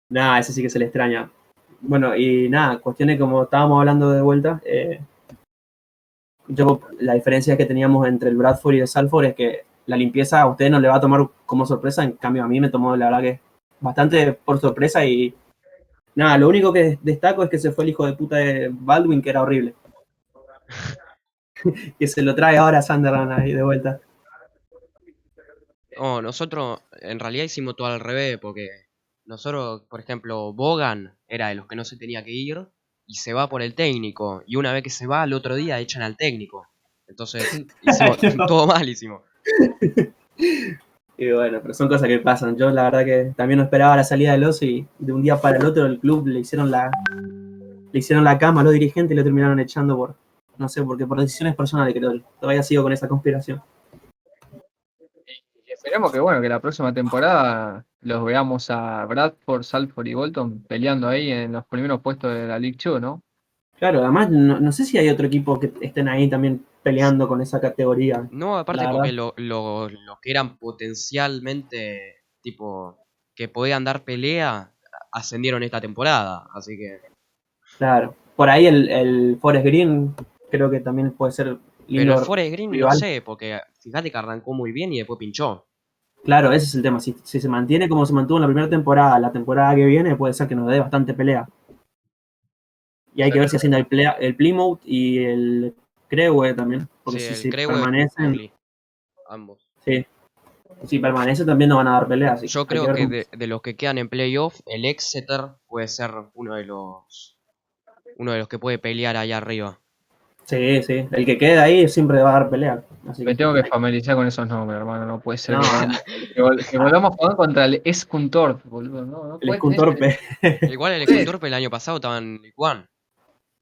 [SPEAKER 3] nada, ese sí que se le extraña. Bueno, y nada, cuestiones como estábamos hablando de vuelta. eh, yo, la diferencia que teníamos entre el Bradford y el Salford es que la limpieza a ustedes no le va a tomar como sorpresa, en cambio a mí me tomó la verdad que bastante por sorpresa y nada, lo único que destaco es que se fue el hijo de puta de Baldwin, que era horrible. que se lo trae ahora Sunderland ahí de vuelta.
[SPEAKER 2] Oh, nosotros en realidad hicimos todo al revés, porque nosotros, por ejemplo, Bogan era de los que no se tenía que ir y se va por el técnico. Y una vez que se va, al otro día echan al técnico. Entonces, hicimos
[SPEAKER 3] No.
[SPEAKER 2] todo mal, hicimos.
[SPEAKER 3] Y bueno, pero son cosas que pasan. Yo la verdad que también no esperaba la salida del oso y de un día para el otro el club le hicieron la le hicieron la cama a los dirigentes y lo terminaron echando por, no sé, porque por decisiones personales creo. Todavía sigo con esa conspiración.
[SPEAKER 1] Y esperemos que bueno, que la próxima temporada los veamos a Bradford, Salford y Bolton peleando ahí en los primeros puestos de la League 2, ¿no?
[SPEAKER 3] Claro, además no, no sé si hay otro equipo que estén ahí también peleando con esa categoría.
[SPEAKER 2] No, aparte
[SPEAKER 3] La
[SPEAKER 2] porque lo, lo, lo que eran potencialmente, tipo, que podían dar pelea, ascendieron esta temporada. Así que,
[SPEAKER 3] Claro. Por ahí el, el Forest Green creo que también puede ser
[SPEAKER 2] pero Forest Green no
[SPEAKER 3] rival.
[SPEAKER 2] sé, porque fíjate que arrancó muy bien y después pinchó.
[SPEAKER 3] Claro, ese es el tema. Si, si se mantiene como se mantuvo en la primera temporada, la temporada que viene puede ser que nos dé bastante pelea. Y hay que ver si haciendo el, plea- el Plymouth y el Crewe también. Porque
[SPEAKER 2] Sí,
[SPEAKER 3] si, si permanecen,
[SPEAKER 2] ambos.
[SPEAKER 3] sí. Si permanece también nos van a dar pelea. así
[SPEAKER 2] Yo creo que de, de los que quedan en playoff, el Exeter puede ser uno de los uno de los que puede pelear allá arriba.
[SPEAKER 3] Sí, sí. El que quede ahí siempre va a dar pelea. Así
[SPEAKER 1] Me
[SPEAKER 3] que-
[SPEAKER 1] tengo que familiarizar con esos nombres, hermano. No puede ser
[SPEAKER 3] No.
[SPEAKER 1] que, que vol- que volvamos a jugar contra el Escuntor, boludo. No, no
[SPEAKER 3] El Escuntorpe.
[SPEAKER 2] Igual el
[SPEAKER 1] Sí.
[SPEAKER 2] Escultorpe el año pasado estaba en One.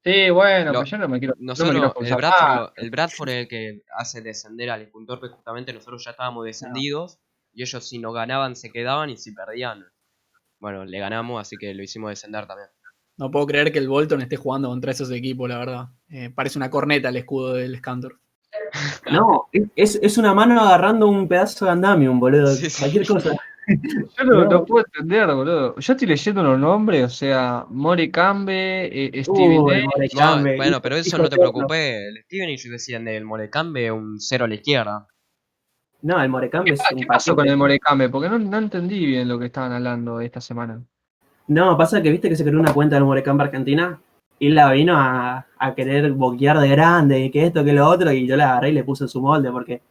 [SPEAKER 1] Sí, bueno,
[SPEAKER 2] Lo-
[SPEAKER 1] pero yo no me quiero. no me
[SPEAKER 2] Nosotros,
[SPEAKER 1] quiero
[SPEAKER 2] el. Bradford,
[SPEAKER 1] Ah,
[SPEAKER 2] el Bradford es el que hace descender al Escultorpe justamente. Nosotros ya estábamos descendidos y ellos si no ganaban se quedaban y si perdían, bueno, le ganamos, así que lo hicimos descender también.
[SPEAKER 4] No puedo creer que el Bolton esté jugando contra esos equipos, la verdad. Eh, parece una corneta el escudo del Scantor.
[SPEAKER 3] No, es, es una mano agarrando un pedazo de andamium, boludo.
[SPEAKER 2] Sí, sí.
[SPEAKER 3] Cualquier cosa.
[SPEAKER 1] yo no,
[SPEAKER 3] no.
[SPEAKER 1] no puedo entender, boludo. Yo estoy leyendo los nombres, o sea, More Cambe, eh, Stevie
[SPEAKER 3] Uy,
[SPEAKER 1] Day.
[SPEAKER 2] No, bueno, pero eso
[SPEAKER 3] hijo
[SPEAKER 2] no te preocupes. El Steven y yo decían del Molecambe un cero a la izquierda.
[SPEAKER 3] No, el Morecambe
[SPEAKER 1] ¿Qué,
[SPEAKER 3] es
[SPEAKER 1] pa-
[SPEAKER 3] un
[SPEAKER 1] qué pasó con el More Cambe? Porque no, no entendí bien lo que estaban hablando esta semana.
[SPEAKER 3] No, pasa que viste que se creó una cuenta del Morecambe Argentina y la vino a, a querer boquear de grande y que esto, que lo otro, y yo la agarré y le puse en su molde porque,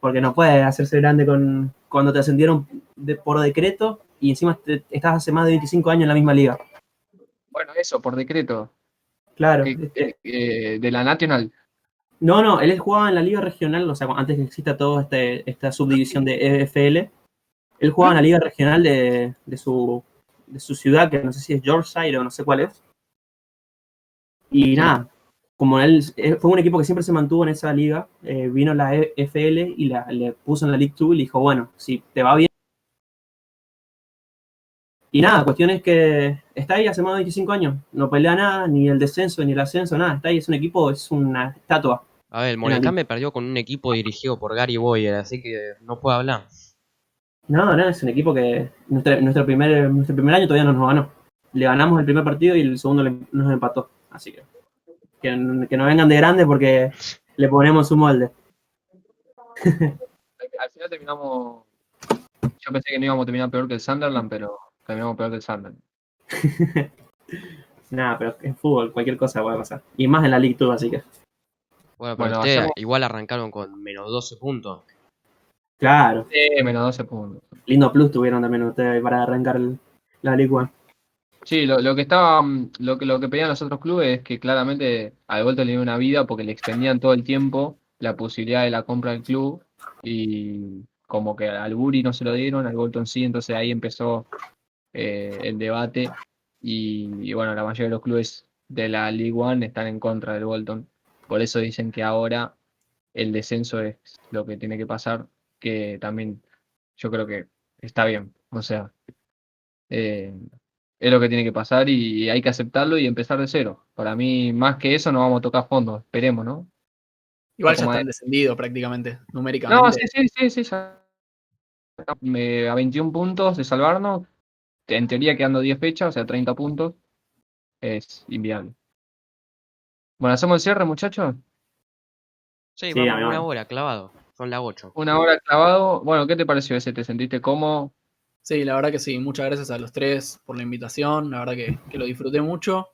[SPEAKER 3] porque no puede hacerse grande con cuando te ascendieron de- por decreto y encima te- estás hace más de 25 años en la misma liga.
[SPEAKER 1] Bueno, eso, por decreto.
[SPEAKER 3] Claro.
[SPEAKER 1] que- que- eh, de la Nacional.
[SPEAKER 3] No, no, él jugaba en la liga regional, o sea, antes que exista toda este, esta subdivisión de EFL, él jugaba en la liga regional de, de su, de su ciudad, que no sé si es Yorkshire o no sé cuál es. Y nada, como él él fue un equipo que siempre se mantuvo en esa liga, eh, vino la EFL y la, le puso en la League 2 y le dijo, bueno, si te va bien. Y nada, cuestión es que está ahí hace más de 25 años, no pelea nada, ni el descenso, ni el ascenso, nada, está ahí, es un equipo, es una estatua.
[SPEAKER 2] A ver, el Molecambe perdió con un equipo dirigido por Gary Boyer, así que no puedo hablar.
[SPEAKER 3] No, no, es un equipo que nuestra- nuestro, primer, nuestro primer año todavía no nos ganó. Le ganamos el primer partido y el segundo le- nos empató. Así que que, que no vengan de grande porque le ponemos su molde.
[SPEAKER 1] Al al final terminamos. Yo pensé que no íbamos a terminar peor que el Sunderland, pero terminamos peor que el Sunderland.
[SPEAKER 3] Nada, pero en fútbol cualquier cosa puede pasar. Y más en la League 2, así que.
[SPEAKER 2] Bueno, pero
[SPEAKER 1] Bueno,
[SPEAKER 2] ustedes
[SPEAKER 1] hacemos-
[SPEAKER 2] igual arrancaron con menos 12 puntos.
[SPEAKER 3] Claro,
[SPEAKER 1] Sí, menos 12 puntos.
[SPEAKER 3] lindo plus tuvieron también ustedes para arrancar la 1.
[SPEAKER 1] Sí, lo, lo que estaba, mm, lo que, lo que pedían los otros clubes es que claramente al Bolton le dio una vida porque le extendían todo el tiempo la posibilidad de la compra del club y como que al Buri no se lo dieron, al Bolton sí, entonces ahí empezó eh, el debate y, y bueno, la mayoría de los clubes de la League One están en contra del Bolton, por eso dicen que ahora el descenso es lo que tiene que pasar, que también yo creo que está bien, o sea, eh, es lo que tiene que pasar y hay que aceptarlo y empezar de cero. Para mí, más que eso, no vamos a tocar fondo, esperemos, ¿no?
[SPEAKER 4] Igual ya están
[SPEAKER 1] de-
[SPEAKER 4] descendidos prácticamente, numéricamente.
[SPEAKER 1] No, sí, sí, sí, sí. ya. Me- a 21 puntos de salvarnos, en teoría quedando 10 fechas, o sea, 30 puntos, es inviable. Bueno, ¿hacemos el cierre, muchachos?
[SPEAKER 2] Sí,
[SPEAKER 3] Sí,
[SPEAKER 2] vamos una hora, clavado. Son las 8.
[SPEAKER 1] Una hora clavado. Bueno, ¿qué te pareció ese? ¿Te sentiste cómodo?
[SPEAKER 4] Sí, la verdad que sí. Muchas gracias a los tres por la invitación. La verdad que, que lo disfruté mucho.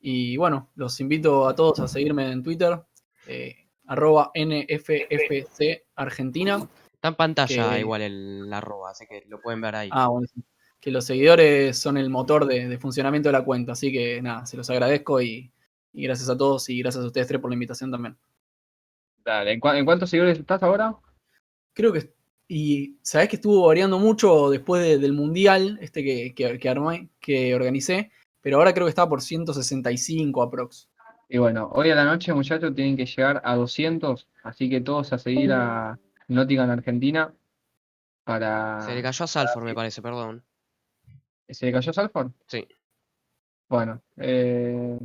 [SPEAKER 4] Y bueno, los invito a todos a seguirme en Twitter. eh, arroba NFFC Argentina.
[SPEAKER 2] Está en pantalla
[SPEAKER 4] Que-
[SPEAKER 2] igual el arroba, así que lo pueden ver ahí.
[SPEAKER 4] Ah, bueno. sí. Que los seguidores son el motor de, de funcionamiento de la cuenta. Así que nada, se los agradezco y, y gracias a todos y gracias a ustedes tres por la invitación también.
[SPEAKER 1] Dale, ¿en, cuántos seguidores estás ahora?
[SPEAKER 4] Creo que. Y sabés que estuvo variando mucho después de- del mundial, este que, que, que armé, que organicé. Pero ahora creo que está por 165 aprox.
[SPEAKER 1] Y bueno, hoy a la noche, muchachos, tienen que llegar a 200, así que todos a seguir a Nottingham Argentina para...
[SPEAKER 2] Se le cayó a Salford, me parece, perdón.
[SPEAKER 1] ¿Se le cayó Salford?
[SPEAKER 2] Sí.
[SPEAKER 1] Bueno, eh,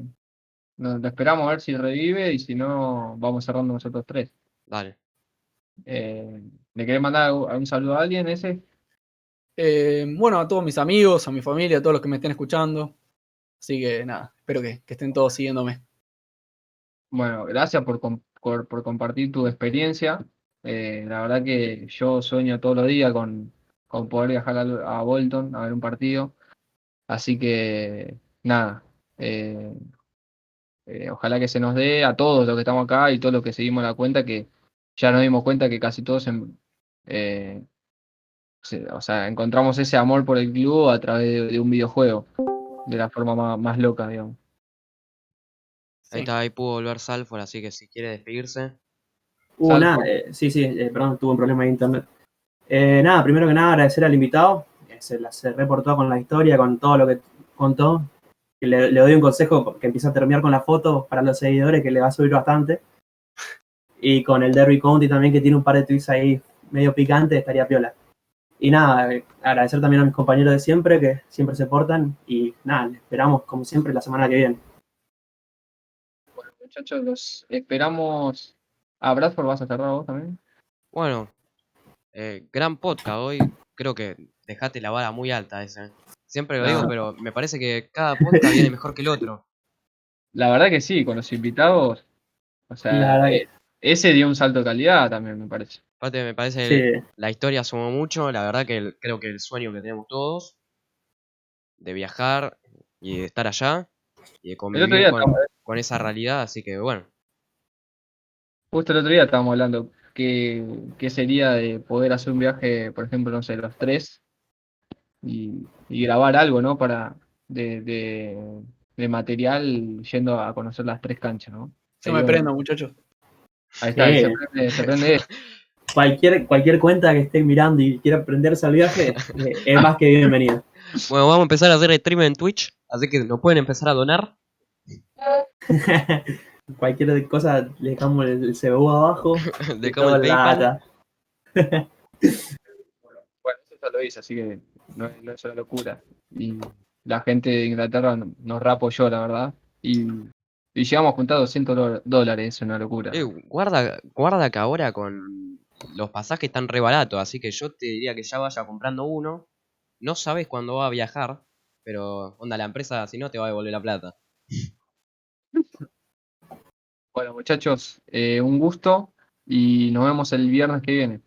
[SPEAKER 1] nos lo esperamos a ver si revive y si no, vamos cerrando nosotros tres.
[SPEAKER 2] Dale.
[SPEAKER 1] Eh, ¿le querés mandar un saludo a alguien ese?
[SPEAKER 4] Eh, bueno, a todos mis amigos, a mi familia, a todos los que me estén escuchando. Así que nada, espero que, que estén todos siguiéndome.
[SPEAKER 1] Bueno, gracias por, por, por compartir tu experiencia. Eh, la verdad que yo sueño todos los días con, con poder viajar a, a Bolton a ver un partido. Así que nada, eh, eh, ojalá que se nos dé a todos los que estamos acá y todos los que seguimos la cuenta, que ya nos dimos cuenta que casi todos en- eh, se- o sea, encontramos ese amor por el club a través de, de un videojuego, de la forma más, más loca, digamos.
[SPEAKER 2] Ahí está, ahí pudo volver Salford, así que si quiere despedirse.
[SPEAKER 3] Hubo
[SPEAKER 1] Salvo.
[SPEAKER 3] nada, eh, sí, sí, eh, perdón, tuve un problema de internet. Eh, nada, primero que nada agradecer al invitado, que se, la, se reportó con la historia, con todo lo que contó. Que le, le doy un consejo que empieza a terminar con la foto para los seguidores, que le va a subir bastante. Y con el Derby County también, que tiene un par de tweets ahí medio picantes, estaría piola. Y nada, eh, agradecer también a mis compañeros de siempre, que siempre se portan. Y nada, les esperamos como siempre la semana que viene.
[SPEAKER 1] Bueno, muchachos, los esperamos. A Bradford vas a cerrar vos también.
[SPEAKER 2] Bueno, eh, gran podcast hoy. Creo que dejaste la vara muy alta ese. Siempre lo digo,
[SPEAKER 1] Ah.
[SPEAKER 2] pero me parece que cada podcast viene mejor que el otro.
[SPEAKER 1] La verdad que sí, con los invitados. O
[SPEAKER 3] La
[SPEAKER 1] sea,
[SPEAKER 3] verdad que-
[SPEAKER 1] eh, ese dio un salto de calidad también, me parece.
[SPEAKER 2] Aparte, me parece que
[SPEAKER 3] Sí,
[SPEAKER 2] la historia sumó mucho. La verdad que el- creo que el sueño que tenemos todos de viajar y de estar allá y de convivir con, con esa realidad. Así que bueno,
[SPEAKER 1] justo el otro día estábamos hablando qué, qué sería de poder hacer un viaje, por ejemplo, no sé, los tres y, y grabar algo, ¿no? Para de, de, de material yendo a conocer las tres canchas, ¿no?
[SPEAKER 4] Yo me prendo, muchachos.
[SPEAKER 1] Ahí está,
[SPEAKER 3] Sí.
[SPEAKER 1] se prende, se prende
[SPEAKER 3] cualquier, cualquier cuenta que estén mirando y quiera prenderse al viaje, eh, es más que bienvenida.
[SPEAKER 2] bueno, vamos a empezar a hacer stream en Twitch. Así que nos pueden empezar a donar.
[SPEAKER 3] Cualquier cosa, le dejamos el, el CBU abajo.
[SPEAKER 2] Dejamos el
[SPEAKER 3] la
[SPEAKER 2] PayPal.
[SPEAKER 1] Bueno, eso ya lo hice, así que no, es- una locura. Y la gente de Inglaterra nos reapoyó, la verdad. Y, y llegamos a juntar 200 do- dólares, es una locura.
[SPEAKER 2] Eh, guarda, guarda que ahora con los pasajes están re baratos, así que yo te diría que ya vaya comprando uno. No sabes cuándo va a viajar, pero onda, la empresa si no te va a devolver la plata.
[SPEAKER 1] Bueno, muchachos, eh, un gusto y nos vemos el viernes que viene.